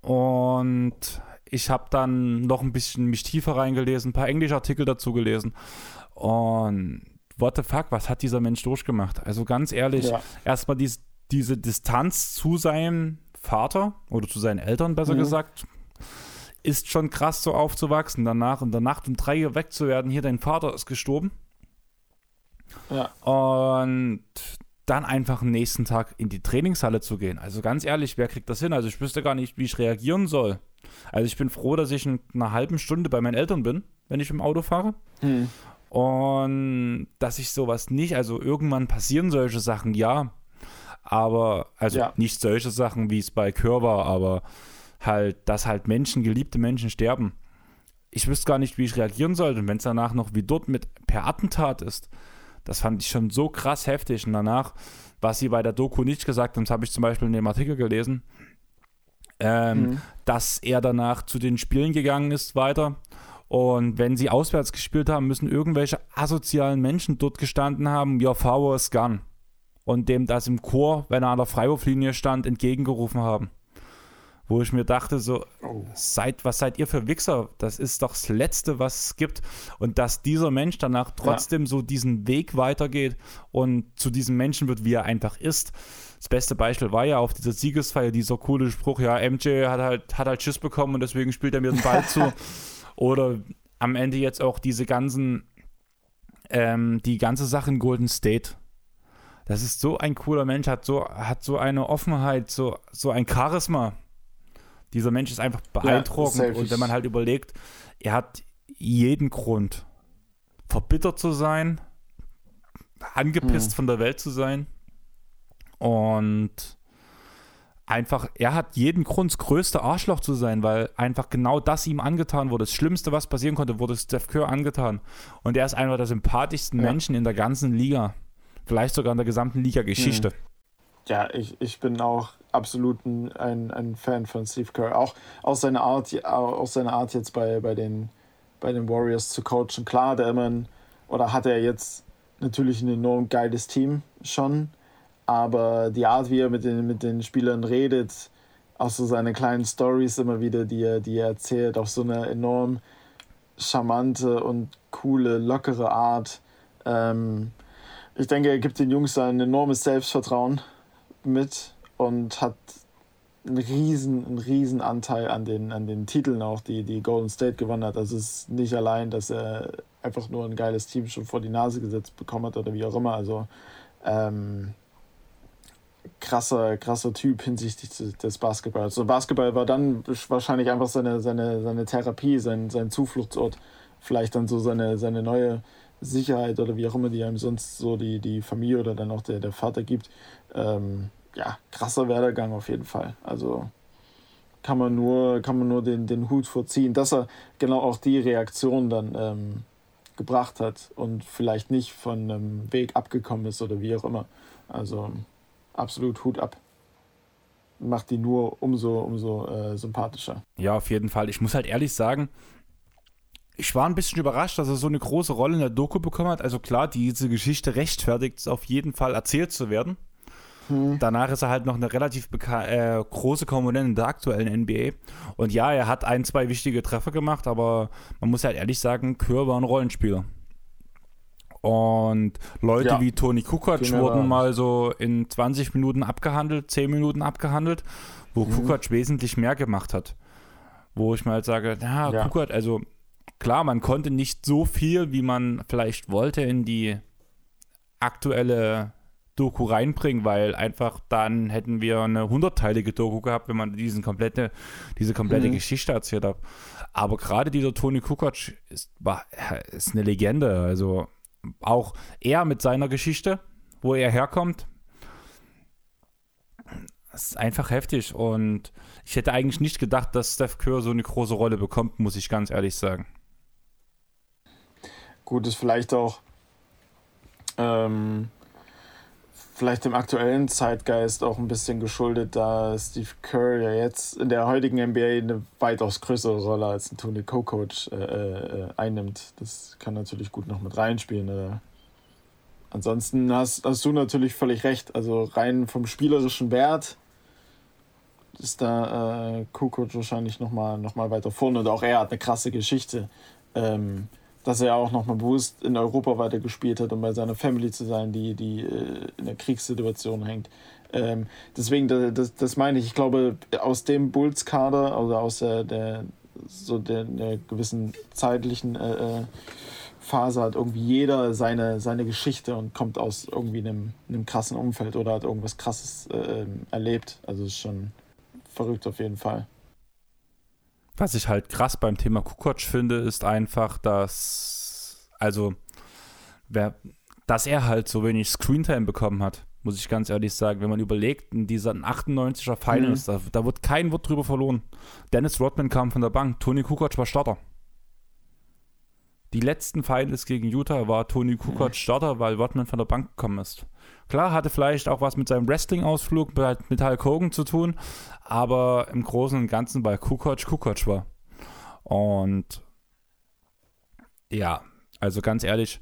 Und ich habe dann noch ein bisschen mich tiefer reingelesen, ein paar englische Artikel dazu gelesen. Und what the fuck, was hat dieser Mensch durchgemacht? Also ganz ehrlich, ja. erstmal dies, diese Distanz zu seinem Vater oder zu seinen Eltern, besser mhm. gesagt, ist schon krass so aufzuwachsen. Danach in der Nacht um drei Uhr wegzuwerden, hier dein Vater ist gestorben. Ja. Und dann einfach am nächsten Tag in die Trainingshalle zu gehen. Also ganz ehrlich, wer kriegt das hin? Also ich wüsste gar nicht, wie ich reagieren soll. Also ich bin froh, dass ich in einer halben Stunde bei meinen Eltern bin, wenn ich im Auto fahre. Hm. Und dass ich sowas nicht, also irgendwann passieren solche Sachen, ja. Aber, also ja. nicht solche Sachen, wie es bei Kör war, aber halt, dass halt Menschen, geliebte Menschen sterben. Ich wüsste gar nicht, wie ich reagieren sollte. Und wenn es danach noch wie dort mit per Attentat ist, das fand ich schon so krass heftig. Und danach, was sie bei der Doku nicht gesagt haben, das habe ich zum Beispiel in dem Artikel gelesen, ähm, mhm. dass er danach zu den Spielen gegangen ist weiter. Und wenn sie auswärts gespielt haben, müssen irgendwelche asozialen Menschen dort gestanden haben, your power is gone. Und dem das im Chor, wenn er an der Freiwurflinie stand, entgegengerufen haben wo ich mir dachte, so, oh. seid, was seid ihr für Wichser? Das ist doch das Letzte, was es gibt. Und dass dieser Mensch danach trotzdem ja. so diesen Weg weitergeht und zu diesem Menschen wird, wie er einfach ist. Das beste Beispiel war ja auf dieser Siegesfeier dieser coole Spruch, ja, MJ hat halt, hat halt Schiss bekommen und deswegen spielt er mir den Ball zu. Oder am Ende jetzt auch diese ganzen, ähm, die ganze Sache in Golden State. Das ist so ein cooler Mensch, hat so, hat so eine Offenheit, so, so ein Charisma dieser Mensch ist einfach beeindruckend. Ja, und wenn man halt überlegt, er hat jeden Grund, verbittert zu sein, angepisst hm. von der Welt zu sein. Und einfach, er hat jeden Grund, das größte Arschloch zu sein, weil einfach genau das ihm angetan wurde. Das Schlimmste, was passieren konnte, wurde Steph Kerr angetan. Und er ist einer der sympathischsten ja. Menschen in der ganzen Liga. Vielleicht sogar in der gesamten Liga-Geschichte. Hm. Ja, ich, ich bin auch absolut ein, ein Fan von Steve Kerr. Auch aus seiner Art, aus seiner Art jetzt bei, bei, den, bei den Warriors zu coachen. Klar, der immer oder hat er jetzt natürlich ein enorm geiles Team schon, aber die Art, wie er mit den, mit den Spielern redet, auch so seine kleinen Stories immer wieder, die er, die er erzählt, auf so eine enorm charmante und coole, lockere Art. Ähm, ich denke, er gibt den Jungs ein enormes Selbstvertrauen mit und hat einen riesen, einen riesen Anteil an den, an den Titeln auch, die, die Golden State gewonnen hat. Also es ist nicht allein, dass er einfach nur ein geiles Team schon vor die Nase gesetzt bekommen hat oder wie auch immer. Also ähm, krasser, krasser Typ hinsichtlich des Basketballs. Also Basketball war dann wahrscheinlich einfach seine, seine, seine Therapie, sein, sein Zufluchtsort. Vielleicht dann so seine, seine neue Sicherheit oder wie auch immer, die einem sonst so die, die Familie oder dann auch der, der Vater gibt. Ähm, ja, krasser Werdegang auf jeden Fall. Also kann man nur, kann man nur den, den Hut vorziehen, dass er genau auch die Reaktion dann ähm, gebracht hat und vielleicht nicht von einem Weg abgekommen ist oder wie auch immer. Also absolut Hut ab. Macht die nur umso, umso äh, sympathischer. Ja, auf jeden Fall. Ich muss halt ehrlich sagen, ich war ein bisschen überrascht, dass er so eine große Rolle in der Doku bekommen hat. Also klar, diese Geschichte rechtfertigt es auf jeden Fall erzählt zu werden. Hm. Danach ist er halt noch eine relativ äh, große Komponente in der aktuellen NBA. Und ja, er hat ein, zwei wichtige Treffer gemacht, aber man muss halt ehrlich sagen, Kür war ein Rollenspieler. Und Leute ja. wie Toni Kukoc wurden mal so in 20 Minuten abgehandelt, 10 Minuten abgehandelt, wo mhm. Kukoc wesentlich mehr gemacht hat. Wo ich mal halt sage, na, ja. Kukoc, also klar, man konnte nicht so viel, wie man vielleicht wollte, in die aktuelle Doku reinbringen, weil einfach dann hätten wir eine hundertteilige Doku gehabt, wenn man diesen komplette, diese komplette mhm. Geschichte erzählt hat. Aber gerade dieser Toni Kukoc ist, war, ist eine Legende. Also auch er mit seiner Geschichte, wo er herkommt, ist einfach heftig. Und ich hätte eigentlich nicht gedacht, dass Steph Kerr so eine große Rolle bekommt, muss ich ganz ehrlich sagen. Gut, ist vielleicht auch ähm, vielleicht dem aktuellen Zeitgeist auch ein bisschen geschuldet, da Steve Kerr ja jetzt in der heutigen NBA eine weitaus größere Rolle als ein Tony Kukoc äh, äh, einnimmt. Das kann natürlich gut noch mit reinspielen. Äh. Ansonsten hast, hast du natürlich völlig recht. Also rein vom spielerischen Wert ist da äh, Kukoc wahrscheinlich nochmal noch mal weiter vorne und auch er hat eine krasse Geschichte. Ähm, dass er auch nochmal bewusst in Europa weitergespielt hat, um bei seiner Family zu sein, die, die äh, in der Kriegssituation hängt. Ähm, deswegen, das, das meine ich, ich glaube, aus dem Bulls-Kader, also aus der, der so der, der gewissen zeitlichen äh, äh, Phase hat irgendwie jeder seine, seine Geschichte und kommt aus irgendwie einem, einem krassen Umfeld oder hat irgendwas krasses äh, ähm, erlebt. Also ist schon verrückt auf jeden Fall. Was ich halt krass beim Thema Kukoc finde, ist einfach, dass, also, wer, dass er halt so wenig Screentime bekommen hat, muss ich ganz ehrlich sagen. Wenn man überlegt, in dieser 98er Finals, mhm. da, da wird kein Wort drüber verloren. Dennis Rodman kam von der Bank, Tony Kukoc war Starter. Die letzten Finals gegen Utah war Tony Kukoc. Starter, weil Rodman von der Bank gekommen ist. Klar, hatte vielleicht auch was mit seinem Wrestling-Ausflug mit Hulk Hogan zu tun, aber im Großen und Ganzen bei Kukoc Kukoc war. Und ja, also ganz ehrlich,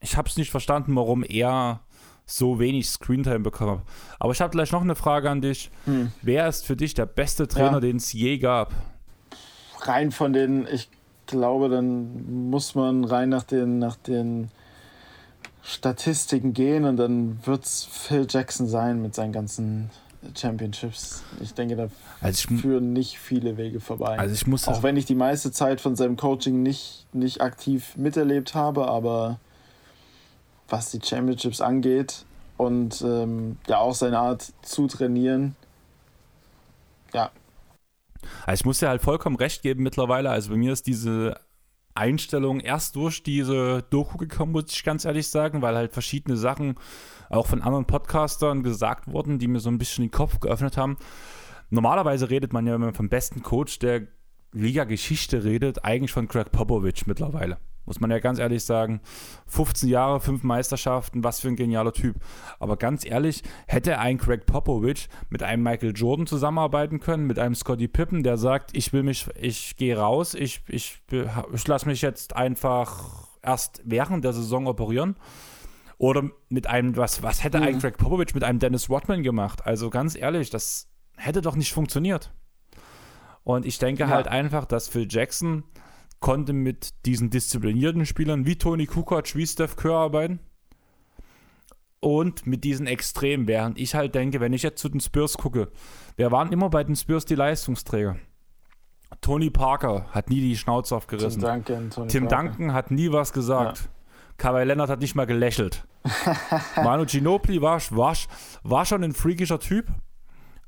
ich habe es nicht verstanden, warum er so wenig Screentime bekommen hat. Aber ich habe gleich noch eine Frage an dich. Hm. Wer ist für dich der beste Trainer, ja. den es je gab? Rein von den, ich glaube, dann muss man rein nach den, nach den Statistiken gehen und dann wird es Phil Jackson sein mit seinen ganzen Championships. Ich denke, da also ich, führen nicht viele Wege vorbei. Also ich muss auch wenn ich die meiste Zeit von seinem Coaching nicht, nicht aktiv miterlebt habe, aber was die Championships angeht und ähm, ja auch seine Art zu trainieren, ja. Also ich muss dir halt vollkommen recht geben mittlerweile. Also bei mir ist diese Einstellung erst durch diese Doku gekommen, muss ich ganz ehrlich sagen, weil halt verschiedene Sachen auch von anderen Podcastern gesagt wurden, die mir so ein bisschen den Kopf geöffnet haben. Normalerweise redet man ja, wenn man vom besten Coach der Liga-Geschichte redet, eigentlich von Craig Popovich mittlerweile. Muss man ja ganz ehrlich sagen. 15 Jahre, 5 Meisterschaften, was für ein genialer Typ. Aber ganz ehrlich, hätte ein Craig Popovich mit einem Michael Jordan zusammenarbeiten können, mit einem Scotty Pippen, der sagt, ich will mich, ich gehe raus, ich, ich, ich lasse mich jetzt einfach erst während der Saison operieren. Oder mit einem, was, was hätte mhm. ein Craig Popovich mit einem Dennis Rodman gemacht? Also ganz ehrlich, das hätte doch nicht funktioniert. Und ich denke ja. halt einfach, dass Phil Jackson konnte mit diesen disziplinierten Spielern wie Tony Kukoc, wie Steph Kerr arbeiten. Und mit diesen Extremen, während ich halt denke, wenn ich jetzt zu den Spurs gucke, wer waren immer bei den Spurs die Leistungsträger? Tony Parker hat nie die Schnauze aufgerissen. Tim Duncan, Tony Tim Duncan hat nie was gesagt. Ja. Kawhi Leonard hat nicht mal gelächelt. Manu Ginobili war, war, war schon ein freakischer Typ,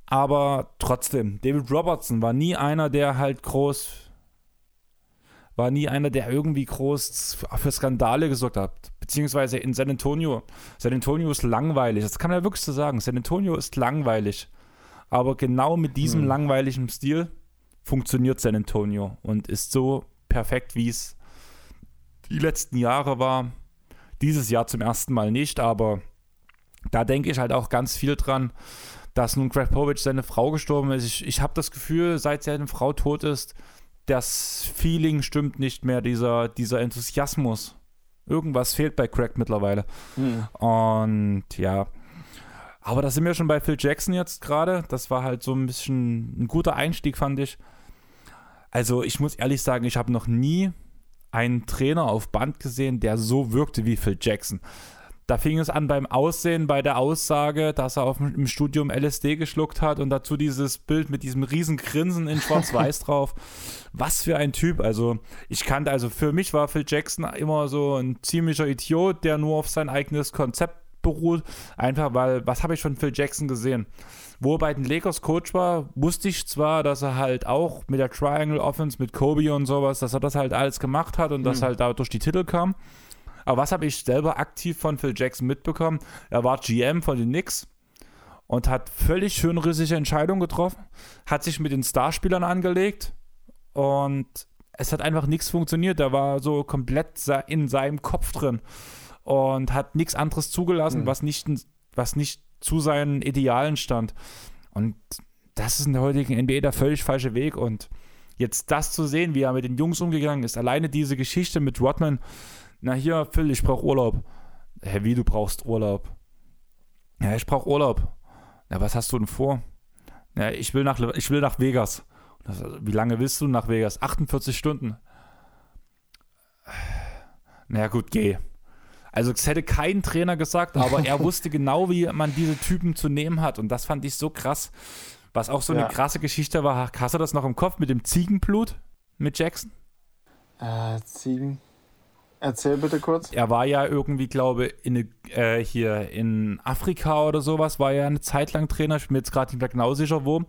aber trotzdem, David Robertson war nie einer, der halt groß war nie einer, der irgendwie groß für Skandale gesorgt hat. Beziehungsweise in San Antonio. San Antonio ist langweilig. Das kann man ja wirklich so sagen. San Antonio ist langweilig. Aber genau mit diesem hm. langweiligen Stil funktioniert San Antonio und ist so perfekt, wie es die letzten Jahre war. Dieses Jahr zum ersten Mal nicht, aber da denke ich halt auch ganz viel dran, dass nun Greg Povich seine Frau gestorben ist. Ich, ich habe das Gefühl, seit seine Frau tot ist, das Feeling stimmt nicht mehr, dieser, dieser Enthusiasmus. Irgendwas fehlt bei Craig mittlerweile. Hm. Und ja. Aber da sind wir schon bei Phil Jackson jetzt gerade. Das war halt so ein bisschen ein guter Einstieg, fand ich. Also, ich muss ehrlich sagen, ich habe noch nie einen Trainer auf Band gesehen, der so wirkte wie Phil Jackson. Da fing es an beim Aussehen, bei der Aussage, dass er auf, im Studium LSD geschluckt hat und dazu dieses Bild mit diesem riesen Grinsen in Schwarz-Weiß drauf. Was für ein Typ. Also, ich kannte, also für mich war Phil Jackson immer so ein ziemlicher Idiot, der nur auf sein eigenes Konzept beruht. Einfach weil, was habe ich von Phil Jackson gesehen? Wo er bei den Lakers Coach war, wusste ich zwar, dass er halt auch mit der Triangle Offense, mit Kobe und sowas, dass er das halt alles gemacht hat und mhm. dass halt dadurch die Titel kam. Aber was habe ich selber aktiv von Phil Jackson mitbekommen? Er war GM von den Knicks und hat völlig schönrissige Entscheidungen getroffen, hat sich mit den Starspielern angelegt und es hat einfach nichts funktioniert. Er war so komplett in seinem Kopf drin und hat nichts anderes zugelassen, mhm. was, nicht, was nicht zu seinen Idealen stand. Und das ist in der heutigen NBA der völlig falsche Weg. Und jetzt das zu sehen, wie er mit den Jungs umgegangen ist, alleine diese Geschichte mit Rodman, na hier, Phil, ich brauche Urlaub. Hä, wie, du brauchst Urlaub? Ja, ich brauche Urlaub. Na, was hast du denn vor? Ja, ich will nach, ich will nach Vegas. Das, wie lange willst du nach Vegas? 48 Stunden. Na ja, gut, geh. Also es hätte kein Trainer gesagt, aber er wusste genau, wie man diese Typen zu nehmen hat. Und das fand ich so krass. Was auch so ja. eine krasse Geschichte war. Hast du das noch im Kopf mit dem Ziegenblut mit Jackson? Äh, Ziegen. Erzähl bitte kurz. Er war ja irgendwie, glaube ich, äh, hier in Afrika oder sowas, war ja eine Zeit lang Trainer. Ich bin mir jetzt gerade nicht mehr genau sicher, wo,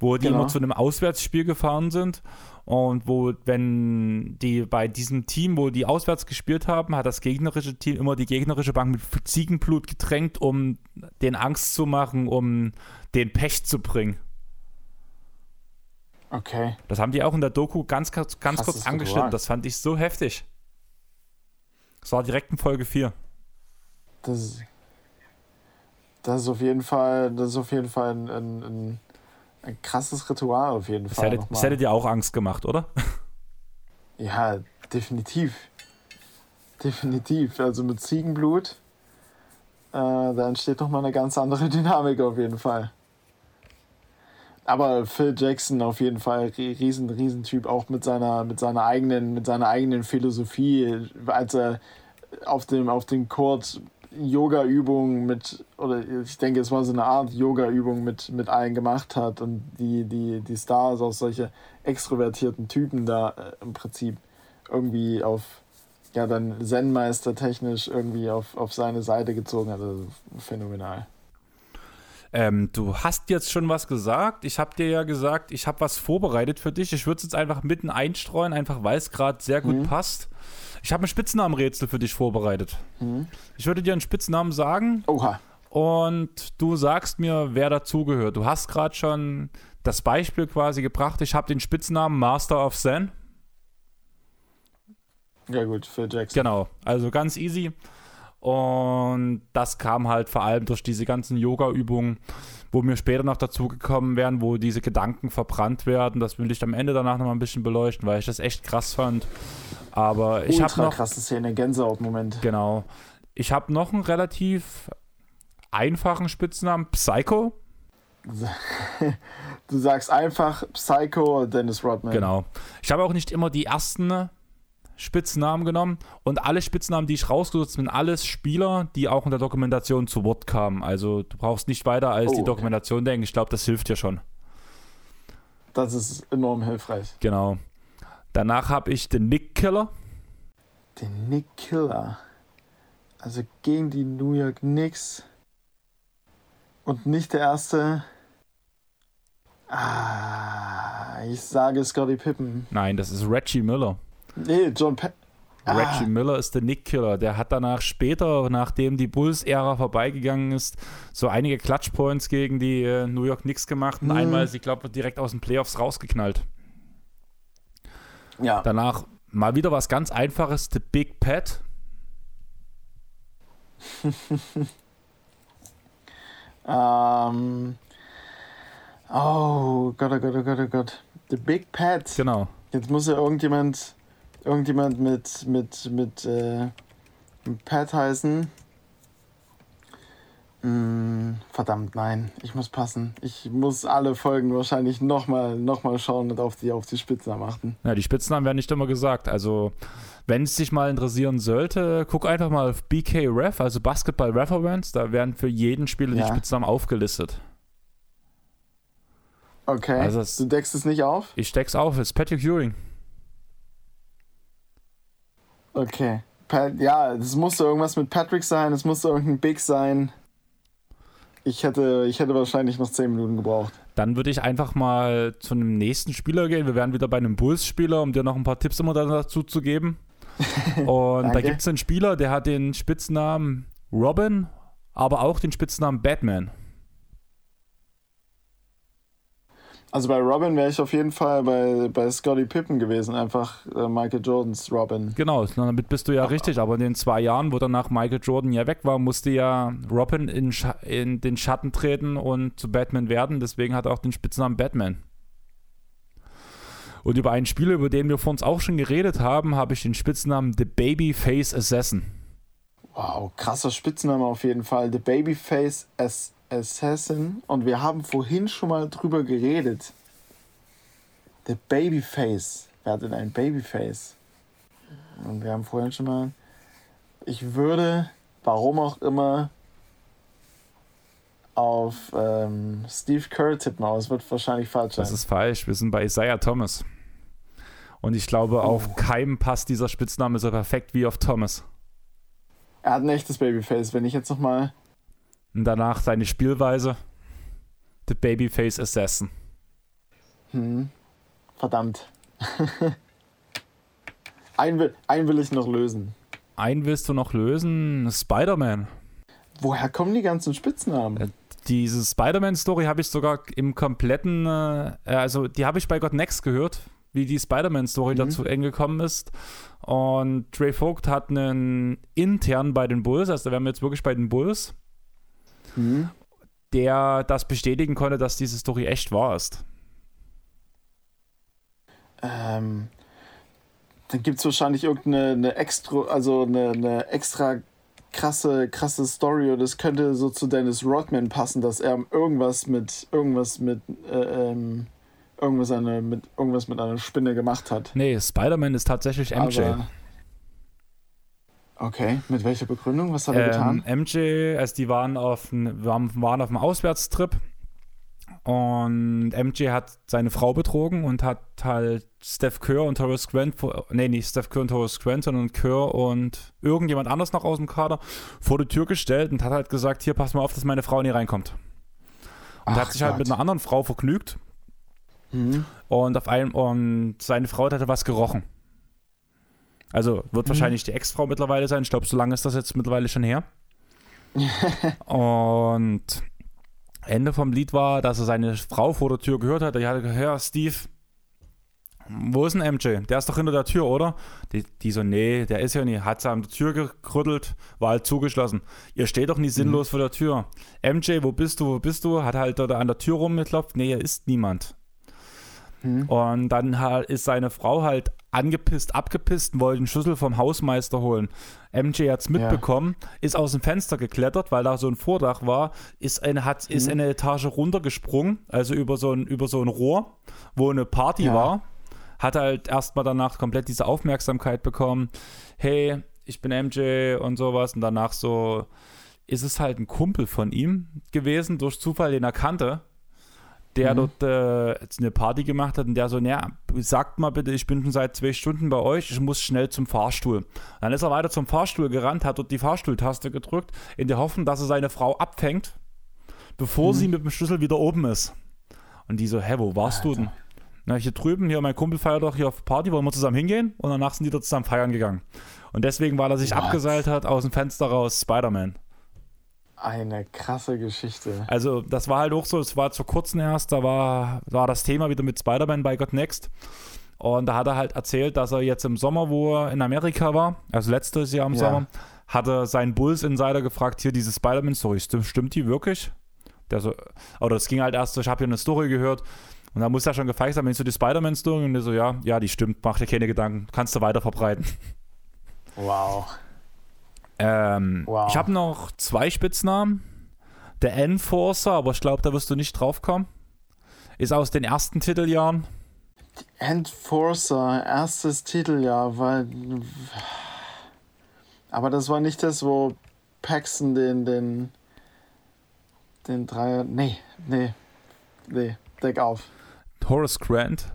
wo die genau. immer zu einem Auswärtsspiel gefahren sind. Und wo, wenn die bei diesem Team, wo die auswärts gespielt haben, hat das gegnerische Team immer die gegnerische Bank mit Ziegenblut getränkt, um den Angst zu machen, um den Pech zu bringen. Okay. Das haben die auch in der Doku ganz, ganz, ganz kurz angeschnitten. Das fand ich so heftig. Das war direkt in Folge 4. Das, das ist auf jeden Fall, das ist auf jeden Fall ein, ein, ein krasses Ritual auf jeden Fall. Das hätte, das hätte dir auch Angst gemacht, oder? Ja, definitiv. Definitiv. Also mit Ziegenblut, äh, da entsteht nochmal eine ganz andere Dynamik auf jeden Fall. Aber Phil Jackson auf jeden Fall riesen, riesen Typ, auch mit seiner, mit seiner eigenen, mit seiner eigenen Philosophie, als er auf dem, auf dem Court Yoga-Übungen mit, oder ich denke, es war so eine Art Yoga-Übung mit, mit allen gemacht hat und die, die, die Stars, auch solche extrovertierten Typen da äh, im Prinzip irgendwie auf, ja, dann Zen-Meister technisch irgendwie auf, auf seine Seite gezogen hat. Also phänomenal. Ähm, du hast jetzt schon was gesagt. Ich habe dir ja gesagt, ich habe was vorbereitet für dich. Ich würde es jetzt einfach mitten einstreuen, einfach weil es gerade sehr gut mhm. passt. Ich habe ein Spitznamenrätsel für dich vorbereitet. Mhm. Ich würde dir einen Spitznamen sagen. Oha. Und du sagst mir, wer dazugehört. Du hast gerade schon das Beispiel quasi gebracht. Ich habe den Spitznamen Master of Zen. Ja, gut, für Jackson. Genau, also ganz easy. Und das kam halt vor allem durch diese ganzen Yoga-Übungen, wo mir später noch dazugekommen wären, wo diese Gedanken verbrannt werden. Das will ich am Ende danach noch mal ein bisschen beleuchten, weil ich das echt krass fand. Aber ich habe noch krasse Szene, Gänsehaut-Moment. Genau. Ich habe noch einen relativ einfachen Spitznamen, Psycho. Du sagst einfach Psycho Dennis Rodman. Genau. Ich habe auch nicht immer die ersten Spitznamen genommen und alle Spitznamen, die ich rausgesucht habe, sind alles Spieler, die auch in der Dokumentation zu Wort kamen. Also du brauchst nicht weiter als oh, die Dokumentation okay. denken. Ich glaube, das hilft dir schon. Das ist enorm hilfreich. Genau. Danach habe ich den Nick Killer. Den Nick Killer. Also gegen die New York Knicks. Und nicht der erste. Ah, ich sage Scotty Pippen. Nein, das ist Reggie Miller. Nee, John Reggie ah. Miller ist der Nick-Killer. Der hat danach später, nachdem die Bulls-Ära vorbeigegangen ist, so einige Clutch-Points gegen die äh, New York Knicks gemacht und hm. einmal, ich glaube, direkt aus den Playoffs rausgeknallt. Ja. Danach mal wieder was ganz Einfaches: The Big Pet. ähm. Oh Gott, oh Gott, oh Gott, oh Gott. The Big Pet. Genau. Jetzt muss ja irgendjemand, irgendjemand mit, mit, mit, äh, mit Pat heißen. Hm, verdammt, nein, ich muss passen. Ich muss alle Folgen wahrscheinlich nochmal noch mal schauen und auf die, auf die Spitznamen achten. Ja, die Spitznamen werden nicht immer gesagt. Also, wenn es dich mal interessieren sollte, guck einfach mal auf BK Ref, also Basketball Reference. Da werden für jeden Spieler Ja. die Spitznamen aufgelistet. Okay, Also es- du deckst es nicht auf? Ich steck's auf, es ist Patrick Ewing. Okay. Pat, ja, es musste irgendwas mit Patrick sein, es musste irgendein Big sein. Ich hätte, ich hätte wahrscheinlich noch 10 Minuten gebraucht. Dann würde ich einfach mal zu einem nächsten Spieler gehen. Wir wären wieder bei einem Bulls-Spieler, um dir noch ein paar Tipps immer dazu zu geben. Und da gibt es einen Spieler, der hat den Spitznamen Robin, aber auch den Spitznamen Batman. Also bei Robin wäre ich auf jeden Fall bei, bei Scottie Pippen gewesen, einfach äh, Michael Jordans Robin. Genau, damit bist du ja richtig. Aber in den zwei Jahren, wo danach Michael Jordan ja weg war, musste ja Robin in, in den Schatten treten und zu Batman werden. Deswegen hat er auch den Spitznamen Batman. Und über einen Spieler, über den wir vor uns auch schon geredet haben, habe ich den Spitznamen The Babyface Assassin. Wow, krasser Spitzname auf jeden Fall. The Babyface Ass Assassin. Und wir haben vorhin schon mal drüber geredet. The Babyface. Wer hat denn ein Babyface? Und wir haben vorhin schon mal. Ich würde, warum auch immer, auf ähm, Steve Kerr tippen, aber es wird wahrscheinlich falsch sein. Das ist falsch. Wir sind bei Isaiah Thomas. Und ich glaube, auf Oh. keinem passt dieser Spitzname so perfekt wie auf Thomas. er hat ein echtes Babyface. Wenn ich jetzt nochmal. Und danach seine Spielweise. The Babyface Assassin. Hm, verdammt. einen, will, einen will ich noch lösen. Einen willst du noch lösen? Spider-Man. Woher kommen die ganzen Spitznamen? Äh, Diese Spider-Man-Story habe ich sogar im kompletten, äh, also die habe ich bei God Next gehört, wie die Spider-Man-Story Mhm. dazu eng gekommen ist. Und Trey Vogt hat einen intern bei den Bulls, also da wären wir jetzt wirklich bei den Bulls, Hm? der das bestätigen konnte, dass diese Story echt wahr ist. Ähm, dann gibt es wahrscheinlich irgendeine eine extra, also eine, eine extra krasse, krasse Story oder es könnte so zu Dennis Rodman passen, dass er irgendwas mit irgendwas mit äh, ähm, irgendwas eine, mit irgendwas mit einer Spinne gemacht hat. Nee, Spider-Man ist tatsächlich MJ. Aber, okay, mit welcher Begründung? Was hat er Ähm, getan? MJ, also die waren auf, waren, auf einem Auswärtstrip und MJ hat seine Frau betrogen und hat halt Steph Kerr und Horace Grant, nee, nicht Steph Kerr und Horace Grant, sondern Kerr und irgendjemand anders noch aus dem Kader vor die Tür gestellt und hat halt gesagt, hier, pass mal auf, dass meine Frau nie reinkommt. Und Ach hat sich halt mit einer anderen Frau vergnügt Hm? und auf einem und seine Frau hatte was gerochen. Also wird Mhm. wahrscheinlich die Ex-Frau mittlerweile sein. Ich glaube, so lange ist das jetzt mittlerweile schon her. und Ende vom Lied war, dass er seine Frau vor der Tür gehört hat. Die hatte gehört, "Hör, Steve, wo ist denn MJ? Der ist doch hinter der Tür, oder? Die, die so, nee, der ist ja nicht. Hat sie an der Tür gerüttelt, war halt zugeschlossen. Ihr steht doch nicht sinnlos vor der Tür. MJ, wo bist du, wo bist du? Hat halt da an der Tür rumgeklopft. Nee, hier ist niemand. Hm? Und dann ist seine Frau halt angepisst, abgepisst und wollte einen Schlüssel vom Hausmeister holen. MJ hat's mitbekommen, ist aus dem Fenster geklettert, weil da so ein Vordach war, ist eine, hat, ist Mhm. eine Etage runtergesprungen, also über so ein, über so ein Rohr, wo eine Party Ja. war. Hat halt erstmal danach komplett diese Aufmerksamkeit bekommen. Hey, ich bin MJ und sowas. Und danach so ist es halt ein Kumpel von ihm gewesen, durch Zufall, den er kannte der Mhm. dort äh, eine Party gemacht hat und der so, naja, sagt mal bitte, ich bin schon seit zwei Stunden bei euch, ich muss schnell zum Fahrstuhl. Dann ist er weiter zum Fahrstuhl gerannt, hat dort die Fahrstuhltaste gedrückt, in der Hoffnung, dass er seine Frau abfängt, bevor Mhm. sie mit dem Schlüssel wieder oben ist. Und die so, hä, wo warst du denn? Na, hier drüben, hier, mein Kumpel feiert doch hier auf Party, wollen wir zusammen hingehen? Und danach sind die dort zusammen feiern gegangen. Und deswegen, weil er sich What? abgeseilt hat, aus dem Fenster raus, Spider-Man. Eine krasse Geschichte. Also, das war halt auch so, es war zu kurzem erst, da war, war das Thema wieder mit Spider-Man bei God Next. Und da hat er halt erzählt, dass er jetzt im Sommer, wo er in Amerika war, also letztes Jahr im Ja. Sommer, hatte seinen Bulls-Insider gefragt, hier diese Spider-Man-Story, stimmt, stimmt die wirklich? Der so, oder es ging halt erst so, ich habe hier eine Story gehört, Und da muss er schon gefeicht sein, wenn so die Spider-Man-Story und er so, ja, ja, die stimmt, mach dir keine Gedanken, kannst du weiter verbreiten. Wow. Ähm, wow. Ich habe noch zwei Spitznamen. Der Enforcer, aber ich glaube, da wirst du nicht drauf kommen. Ist aus den ersten Titeljahren. Enforcer, erstes Titeljahr, weil. Aber das war nicht das, wo Paxton den, den, den Dreier. Nee, nee, nee, deck auf. Horace Grant.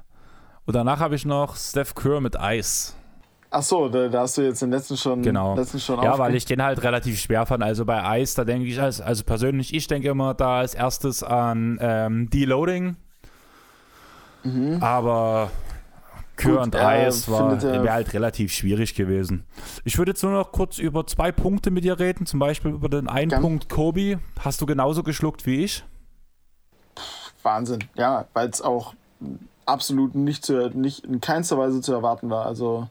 Und danach habe ich noch Steph Kerr mit Ice. Ach so, da, da, hast du jetzt den letzten schon, genau. letzten schon Ja, weil ich den halt relativ schwer fand. Also bei Ice, da denke ich, also, also persönlich, ich denke immer da als erstes an ähm, Deloading. Mhm. Aber Kür und Eis äh, wäre halt relativ schwierig gewesen. Ich würde jetzt nur noch kurz über zwei Punkte mit dir reden. Zum Beispiel über den einen Gern. Punkt Kobi. Hast du genauso geschluckt wie ich? Wahnsinn, ja, weil es auch absolut nicht, zu, nicht in keinster Weise zu erwarten war. Also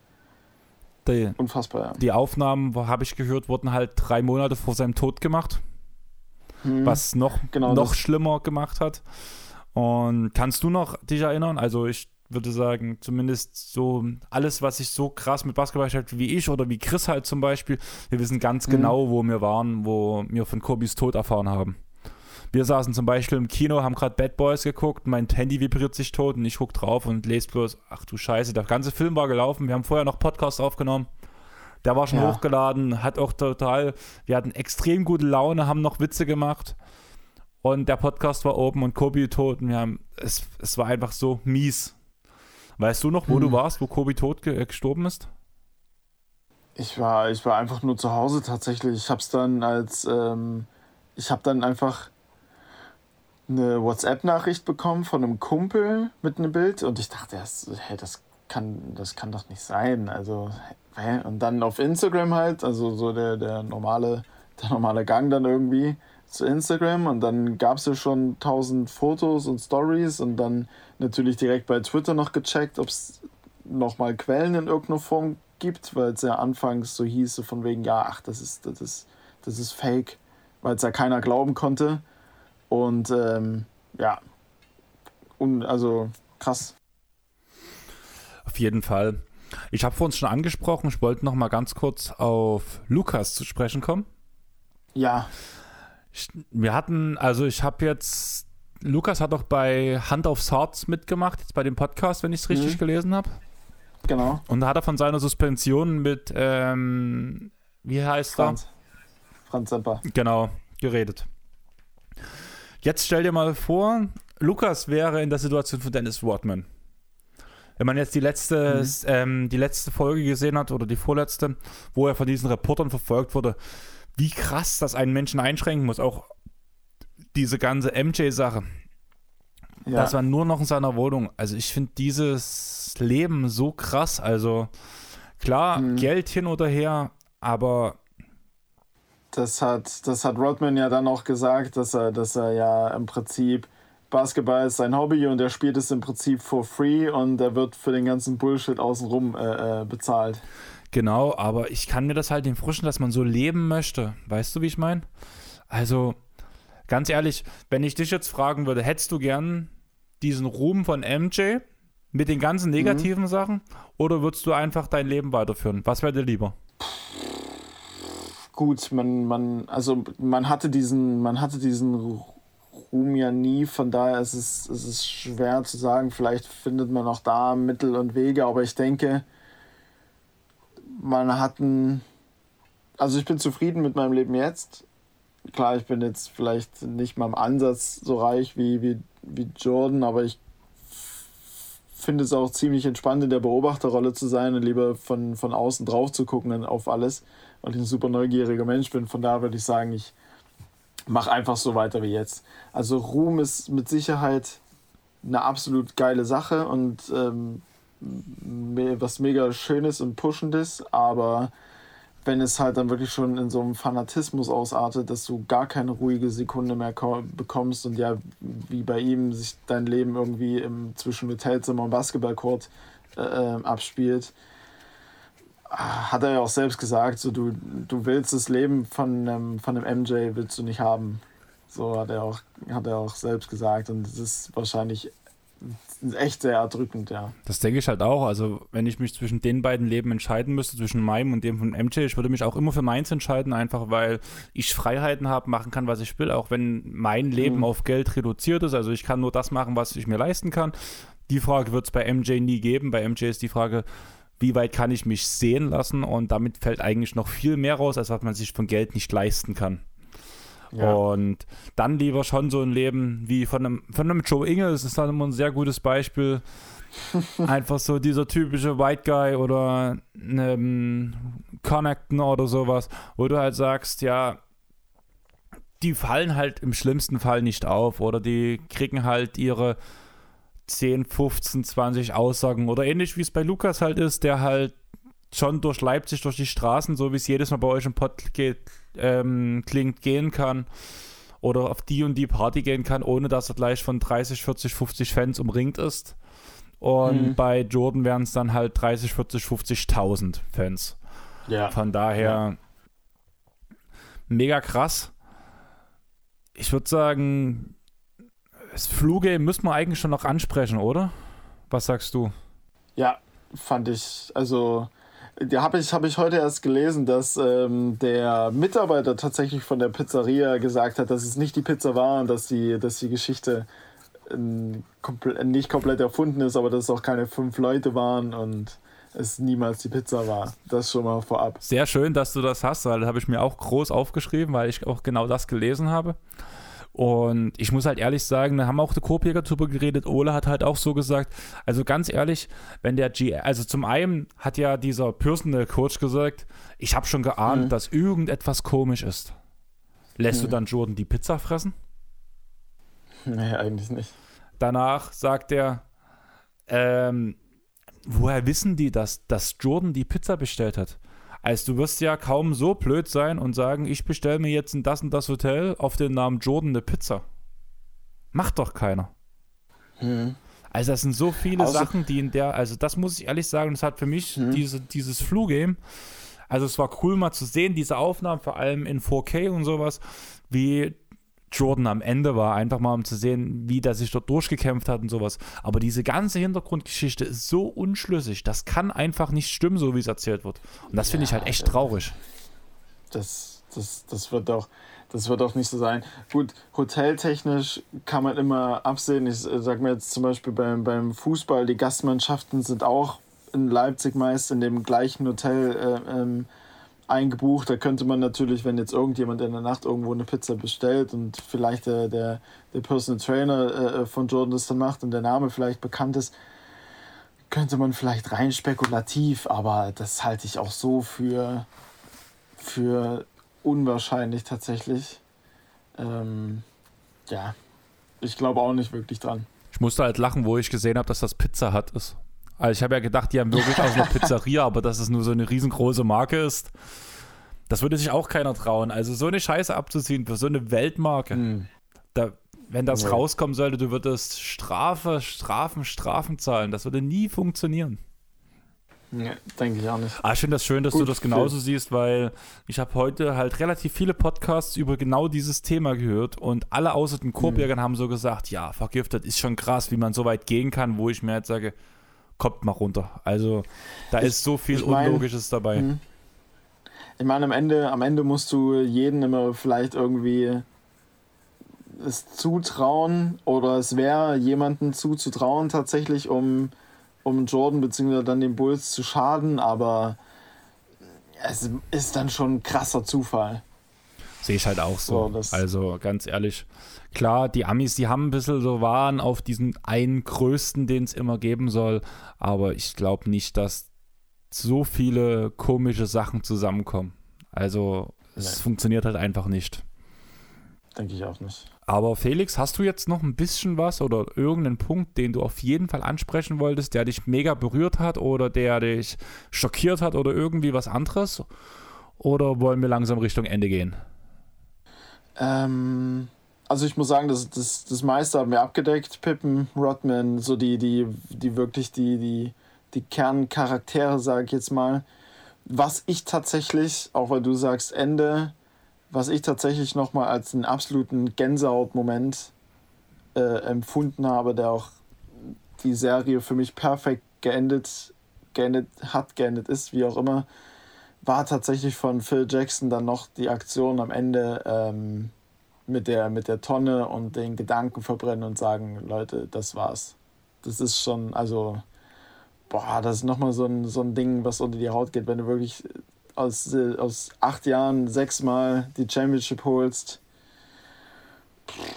die, Unfassbar, ja. Die Aufnahmen, habe ich gehört, wurden halt drei Monate vor seinem Tod gemacht. Hm. Was noch, genau noch schlimmer gemacht hat. Und kannst du noch dich erinnern? Also ich würde sagen, zumindest so alles, was sich so krass mit Basketball beschäftigt wie ich oder wie Chris halt zum Beispiel, wir wissen ganz mhm. genau, wo wir waren, wo wir von Kobis Tod erfahren haben. Wir saßen zum Beispiel im Kino, haben gerade Bad Boys geguckt, mein Handy vibriert sich tot und ich guck drauf und lese bloß, ach du Scheiße, der ganze Film war gelaufen. Wir haben vorher noch Podcast aufgenommen. Der war schon ja. hochgeladen, hat auch total, wir hatten extrem gute Laune, haben noch Witze gemacht. Und der Podcast war oben und Kobi tot und wir haben, es, es war einfach so mies. Weißt du noch, wo hm. du warst, wo Kobi tot ge gestorben ist? Ich war, ich war einfach nur zu Hause tatsächlich. Ich hab's dann als, ähm, ich hab dann einfach eine WhatsApp-Nachricht bekommen von einem Kumpel mit einem Bild und ich dachte erst, hey, das kann, das kann doch nicht sein. Also, hä? Und dann auf Instagram halt, also so der, der normale, der normale Gang dann irgendwie zu Instagram und dann gab es ja schon tausend Fotos und Stories und dann natürlich direkt bei Twitter noch gecheckt, ob es nochmal Quellen in irgendeiner Form gibt, weil es ja anfangs so hieß, so von wegen, ja, ach, das ist, das ist, das ist fake, weil es ja keiner glauben konnte. Und ähm, ja, und also krass. Auf jeden Fall. Ich habe vor uns schon angesprochen, ich wollte noch mal ganz kurz auf Lukas zu sprechen kommen. Ja. Ich, wir hatten, also ich habe jetzt, Lukas hat doch bei Hand aufs Herz mitgemacht, jetzt bei dem Podcast, wenn ich es richtig mhm. gelesen habe. Genau. Und da hat er von seiner Suspension mit, ähm, wie heißt Franz. er? Franz Semper. Genau, geredet. Jetzt stell dir mal vor, Lukas wäre in der Situation von Dennis Rodman. Wenn man jetzt die letzte, mhm. ähm, die letzte Folge gesehen hat oder die vorletzte, wo er von diesen Reportern verfolgt wurde, wie krass das einen Menschen einschränken muss, auch diese ganze MJ-Sache. Ja. Das war nur noch in seiner Wohnung. Also ich finde dieses Leben so krass. Also klar, mhm. Geld hin oder her, aber das hat, das hat Rodman ja dann auch gesagt, dass er, dass er ja im Prinzip Basketball ist sein Hobby und er spielt es im Prinzip for free und er wird für den ganzen Bullshit außenrum äh, äh, bezahlt. Genau, aber ich kann mir das halt nicht vorstellen, dass man so leben möchte. Weißt du, wie ich meine? Also, ganz ehrlich, wenn ich dich jetzt fragen würde, hättest du gern diesen Ruhm von MJ mit den ganzen negativen mhm. Sachen oder würdest du einfach dein Leben weiterführen? Was wäre dir lieber? Gut, man, man, also man hatte diesen, man hatte diesen Ruhm ja nie, von daher ist es, ist es schwer zu sagen, vielleicht findet man auch da Mittel und Wege, aber ich denke, man hat ein, also ich bin zufrieden mit meinem Leben jetzt. Klar, ich bin jetzt vielleicht nicht mal im Ansatz so reich wie, wie, wie Jordan, aber ich finde es auch ziemlich entspannt, in der Beobachterrolle zu sein und lieber von, von außen drauf zu gucken auf alles weil ich ein super neugieriger Mensch bin. Von daher würde ich sagen, ich mache einfach so weiter wie jetzt. Also Ruhm ist mit Sicherheit eine absolut geile Sache und ähm, was mega Schönes und Pushendes, aber wenn es halt dann wirklich schon in so einem Fanatismus ausartet, dass du gar keine ruhige Sekunde mehr bekommst und ja, wie bei ihm sich dein Leben irgendwie im, zwischen Hotelzimmer und Basketballcourt äh, äh abspielt, hat er ja auch selbst gesagt, so du, du willst das Leben von, ähm, von einem MJ willst du nicht haben. So hat er auch, hat er auch selbst gesagt. Und es ist wahrscheinlich echt sehr erdrückend, ja. Das denke ich halt auch. Also, wenn ich mich zwischen den beiden Leben entscheiden müsste, zwischen meinem und dem von MJ, ich würde mich auch immer für meins entscheiden, einfach weil ich Freiheiten habe, machen kann, was ich will, auch wenn mein Leben mhm. auf Geld reduziert ist. Also, ich kann nur das machen, was ich mir leisten kann. Die Frage wird es bei MJ nie geben. Bei MJ ist die Frage, wie weit kann ich mich sehen lassen? Und damit fällt eigentlich noch viel mehr raus, als was man sich von Geld nicht leisten kann. Ja. Und dann lieber schon so ein Leben wie von einem, von einem Joe Inge, das ist dann immer ein sehr gutes Beispiel. Einfach so dieser typische White Guy oder einem Connecten oder sowas, wo du halt sagst, ja, die fallen halt im schlimmsten Fall nicht auf oder die kriegen halt ihre 10, 15, 20 Aussagen oder ähnlich wie es bei Lukas halt ist, der halt schon durch Leipzig, durch die Straßen, so wie es jedes Mal bei euch im Pod geht, ähm, klingt, gehen kann oder auf die und die Party gehen kann, ohne dass er gleich von 30, 40, 50 Fans umringt ist. Und mhm. bei Jordan wären es dann halt 30, 40, 50.000 Fans. Ja. Von daher ja. mega krass. Ich würde sagen, das Fluge müssen wir eigentlich schon noch ansprechen, oder? Was sagst du? Ja, fand ich, also ja, habe ich, hab ich heute erst gelesen, dass ähm, der Mitarbeiter tatsächlich von der Pizzeria gesagt hat, dass es nicht die Pizza war und dass die, dass die Geschichte ähm, komple nicht komplett erfunden ist, aber dass es auch keine fünf Leute waren und es niemals die Pizza war. Das schon mal vorab. Sehr schön, dass du das hast, weil das habe ich mir auch groß aufgeschrieben, weil ich auch genau das gelesen habe. Und ich muss halt ehrlich sagen, da haben auch die Korbjäger drüber geredet. Ole hat halt auch so gesagt, also ganz ehrlich, wenn der G, also zum einen hat ja dieser Personal Coach gesagt, ich habe schon geahnt, mhm. dass irgendetwas komisch ist. Lässt mhm. du dann Jordan die Pizza fressen? Nee, eigentlich nicht. Danach sagt er, ähm, woher wissen die, dass, dass Jordan die Pizza bestellt hat? Also du wirst ja kaum so blöd sein und sagen, ich bestelle mir jetzt in das und das Hotel auf den Namen Jordan eine Pizza. Macht doch keiner. Hm. Also das sind so viele also, Sachen, die in der, also das muss ich ehrlich sagen, das hat für mich hm. diese, dieses Flu-Game, also es war cool mal zu sehen, diese Aufnahmen, vor allem in 4K und sowas, wie Jordan am Ende war, einfach mal um zu sehen, wie der sich dort durchgekämpft hat und sowas. Aber diese ganze Hintergrundgeschichte ist so unschlüssig, das kann einfach nicht stimmen, so wie es erzählt wird. Und das finde ja, ich halt echt traurig. Das, das, das wird doch. Das wird auch nicht so sein. Gut, hoteltechnisch kann man immer absehen. Ich äh, sage mir jetzt zum Beispiel beim, beim Fußball, die Gastmannschaften sind auch in Leipzig meist in dem gleichen Hotel äh, ähm, eingebucht. Da könnte man natürlich, wenn jetzt irgendjemand in der Nacht irgendwo eine Pizza bestellt und vielleicht der, der, der Personal Trainer äh, von Jordan das dann macht und der Name vielleicht bekannt ist, könnte man vielleicht rein spekulativ, aber das halte ich auch so für, für unwahrscheinlich tatsächlich. Ähm, ja, ich glaube auch nicht wirklich dran. Ich musste halt lachen, wo ich gesehen habe, dass das Pizza Hut ist. Also ich habe ja gedacht, die haben wirklich auch eine Pizzeria, aber dass es nur so eine riesengroße Marke ist, das würde sich auch keiner trauen. Also so eine Scheiße abzuziehen für so eine Weltmarke. Mhm. Da, wenn das ja. rauskommen sollte, du würdest Strafe, Strafen, Strafen zahlen. Das würde nie funktionieren. Ja, denke ich auch nicht. Ah, ich finde das schön, dass Gut, du das genauso viel. siehst, weil ich habe heute halt relativ viele Podcasts über genau dieses Thema gehört und alle außer den Korbjägern mhm. haben so gesagt, ja, vergiftet ist schon krass, wie man so weit gehen kann, wo ich mir jetzt sage, kommt mal runter. Also da ich, ist so viel ich mein, Unlogisches dabei. Mh. Ich meine, am Ende, am Ende musst du jeden immer vielleicht irgendwie es zutrauen oder es wäre jemanden zuzutrauen tatsächlich, um, um Jordan bzw. dann den Bulls zu schaden, aber es ist dann schon ein krasser Zufall. Sehe ich halt auch so. so also ganz ehrlich, klar, die Amis, die haben ein bisschen so Waren auf diesen einen größten, den es immer geben soll, aber ich glaube nicht, dass so viele komische Sachen zusammenkommen. Also es Nein. funktioniert halt einfach nicht. Denke ich auch nicht. Aber Felix, hast du jetzt noch ein bisschen was oder irgendeinen Punkt, den du auf jeden Fall ansprechen wolltest, der dich mega berührt hat oder der dich schockiert hat oder irgendwie was anderes? Oder wollen wir langsam Richtung Ende gehen? Ähm, also ich muss sagen, das, das, das meiste haben wir abgedeckt. Pippen, Rodman, so die, die, die wirklich die, die, die Kerncharaktere, sage ich jetzt mal. Was ich tatsächlich, auch weil du sagst Ende, was ich tatsächlich nochmal als einen absoluten Gänsehautmoment äh, empfunden habe, der auch die Serie für mich perfekt geendet, geendet hat, geendet ist, wie auch immer, war tatsächlich von Phil Jackson dann noch die Aktion am Ende ähm, mit, der, mit der Tonne und den Gedanken verbrennen und sagen, Leute, das war's. Das ist schon, also, boah, das ist nochmal so ein, so ein Ding, was unter die Haut geht, wenn du wirklich aus, aus acht Jahren sechsmal die Championship holst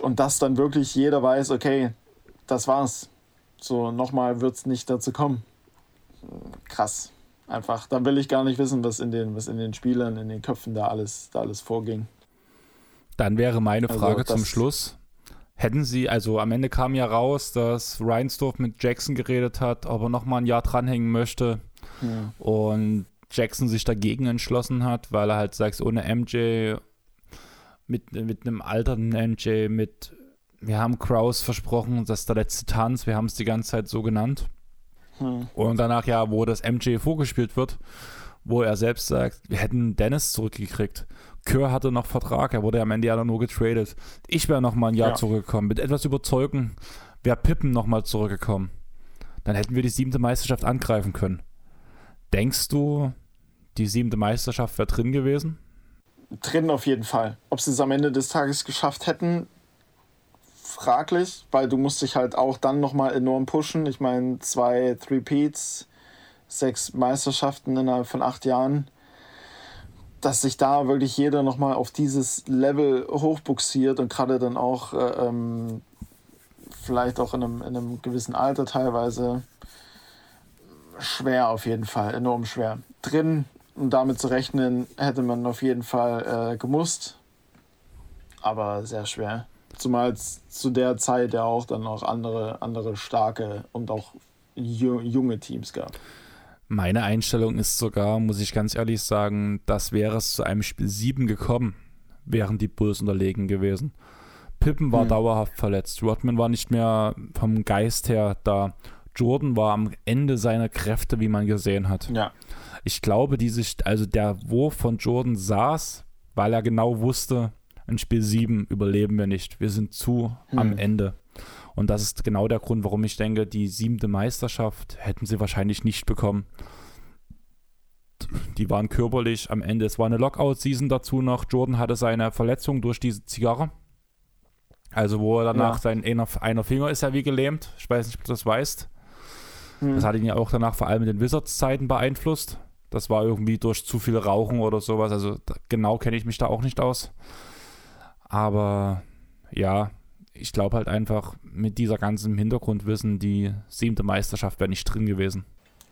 und das dann wirklich jeder weiß, okay, das war's. So, nochmal wird es nicht dazu kommen. Krass. Einfach, dann will ich gar nicht wissen, was in den, was in den Spielern, in den Köpfen da alles, da alles vorging. Dann wäre meine also Frage also, zum Schluss. Hätten Sie, also am Ende kam ja raus, dass Reinsdorf mit Jackson geredet hat, ob er nochmal ein Jahr dranhängen möchte. Ja. Und Jackson sich dagegen entschlossen hat, weil er halt sagt, ohne MJ, mit, mit einem alternden MJ, mit, wir haben Kraus versprochen, das ist der letzte Tanz, wir haben es die ganze Zeit so genannt. Hm. Und danach ja, wo das MJ vorgespielt wird, wo er selbst sagt, wir hätten Dennis zurückgekriegt. Kerr hatte noch Vertrag, er wurde am Ende ja nur getradet. Ich wäre noch mal ein Jahr ja. zurückgekommen. Mit etwas Überzeugen wäre Pippen noch mal zurückgekommen. Dann hätten wir die siebte Meisterschaft angreifen können. Denkst du, die siebte Meisterschaft wäre drin gewesen? Drin auf jeden Fall. Ob sie es am Ende des Tages geschafft hätten, fraglich, weil du musst dich halt auch dann nochmal enorm pushen. Ich meine, zwei Three-Peats, sechs Meisterschaften innerhalb von acht Jahren, dass sich da wirklich jeder nochmal auf dieses Level hochbuxiert und gerade dann auch äh, ähm, vielleicht auch in einem, in einem gewissen Alter teilweise schwer auf jeden Fall, enorm schwer. Drin um damit zu rechnen, hätte man auf jeden Fall äh, gemusst. Aber sehr schwer. Zumal zu der Zeit ja auch dann noch andere, andere starke und auch junge Teams gab. Meine Einstellung ist sogar, muss ich ganz ehrlich sagen, das wäre es zu einem Spiel 7 gekommen, wären die Bulls unterlegen gewesen. Pippen war hm. dauerhaft verletzt. Rodman war nicht mehr vom Geist her da. Jordan war am Ende seiner Kräfte, wie man gesehen hat. Ja. Ich glaube, diese, also der Wurf von Jordan saß, weil er genau wusste, in Spiel 7 überleben wir nicht. Wir sind zu hm. am Ende. Und das ist genau der Grund, warum ich denke, die siebte Meisterschaft hätten sie wahrscheinlich nicht bekommen. Die waren körperlich am Ende. Es war eine Lockout-Season dazu noch. Jordan hatte seine Verletzung durch diese Zigarre. Also, wo er danach ja. sein einer, einer Finger ist ja wie gelähmt. Ich weiß nicht, ob du das weißt. Hm. Das hat ihn ja auch danach vor allem in den Wizards-Zeiten beeinflusst. Das war irgendwie durch zu viel Rauchen oder sowas. Also genau kenne ich mich da auch nicht aus. Aber ja, ich glaube halt einfach mit dieser ganzen Hintergrundwissen, die siebte Meisterschaft wäre nicht drin gewesen.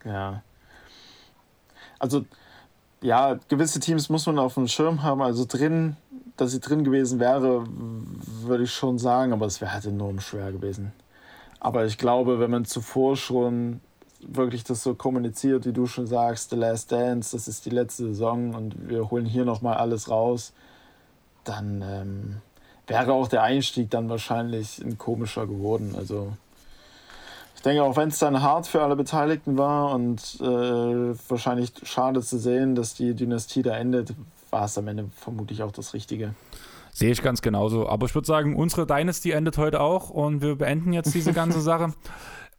Ja. Also, ja, gewisse Teams muss man auf dem Schirm haben. Also drin, dass sie drin gewesen wäre, würde ich schon sagen, aber es wäre halt enorm schwer gewesen. Aber ich glaube, wenn man zuvor schon wirklich das so kommuniziert, wie du schon sagst, The Last Dance, das ist die letzte Saison und wir holen hier nochmal alles raus, dann ähm, wäre auch der Einstieg dann wahrscheinlich ein komischer geworden. Also ich denke, auch wenn es dann hart für alle Beteiligten war und äh, wahrscheinlich schade zu sehen, dass die Dynastie da endet, war es am Ende vermutlich auch das Richtige. Sehe ich ganz genauso. Aber ich würde sagen, unsere Dynasty endet heute auch und wir beenden jetzt diese ganze Sache.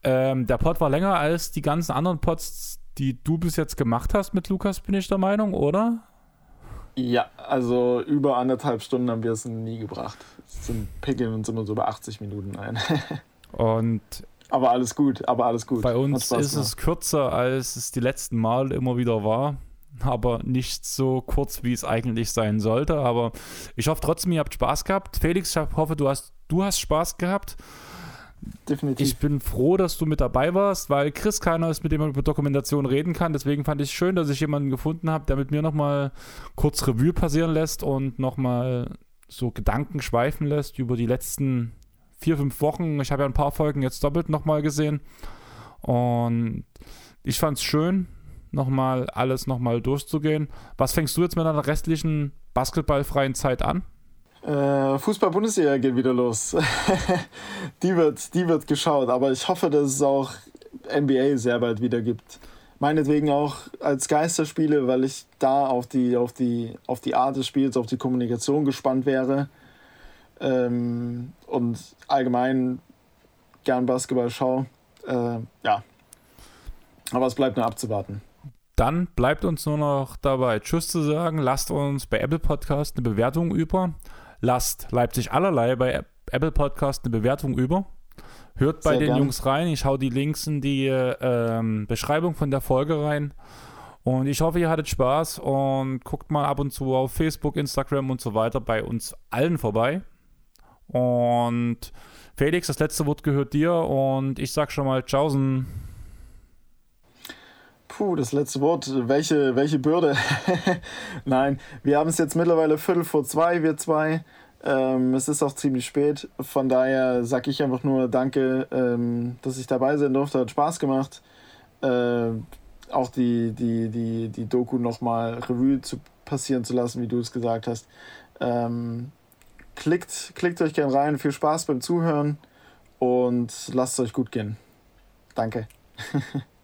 Ähm, der Pod war länger als die ganzen anderen Pods, die du bis jetzt gemacht hast mit Lukas, bin ich der Meinung, oder? Ja, also über anderthalb Stunden haben wir es nie gebracht. Sind pickeln uns immer so bei 80 Minuten ein. und aber alles gut, aber alles gut. Bei uns ist es kürzer, als es die letzten Mal immer wieder war. Aber nicht so kurz, wie es eigentlich sein sollte. Aber ich hoffe trotzdem, ihr habt Spaß gehabt. Felix, ich hoffe, du hast, du hast Spaß gehabt. Definitiv. Ich bin froh, dass du mit dabei warst, weil Chris keiner ist, mit dem man über Dokumentation reden kann. Deswegen fand ich es schön, dass ich jemanden gefunden habe, der mit mir nochmal kurz Revue passieren lässt und nochmal so Gedanken schweifen lässt über die letzten vier, fünf Wochen. Ich habe ja ein paar Folgen jetzt doppelt nochmal gesehen. Und ich fand es schön, nochmal alles nochmal durchzugehen. Was fängst du jetzt mit deiner restlichen basketballfreien Zeit an? Äh, Fußball-Bundesliga geht wieder los. die, wird, die wird geschaut, aber ich hoffe, dass es auch NBA sehr bald wieder gibt. Meinetwegen auch als Geisterspiele, weil ich da auf die, auf die, auf die Art des Spiels, auf die Kommunikation gespannt wäre. Ähm, und allgemein gern Basketball schaue. Äh, ja. Aber es bleibt nur abzuwarten. Dann bleibt uns nur noch dabei Tschüss zu sagen. Lasst uns bei Apple Podcast eine Bewertung über. Lasst Leipzig allerlei bei Apple Podcast eine Bewertung über. Hört bei Sehr den gern. Jungs rein. Ich hau die Links in die ähm, Beschreibung von der Folge rein. Und ich hoffe, ihr hattet Spaß und guckt mal ab und zu auf Facebook, Instagram und so weiter bei uns allen vorbei. Und Felix, das letzte Wort gehört dir und ich sag schon mal Tschaußen. Puh, das letzte Wort. Welche, welche Bürde? Nein, wir haben es jetzt mittlerweile Viertel vor zwei, wir zwei. Ähm, es ist auch ziemlich spät. Von daher sage ich einfach nur Danke, ähm, dass ich dabei sein durfte. Hat Spaß gemacht. Äh, auch die, die, die, die Doku nochmal Revue zu passieren zu lassen, wie du es gesagt hast. Ähm, klickt, klickt euch gern rein. Viel Spaß beim Zuhören und lasst es euch gut gehen. Danke.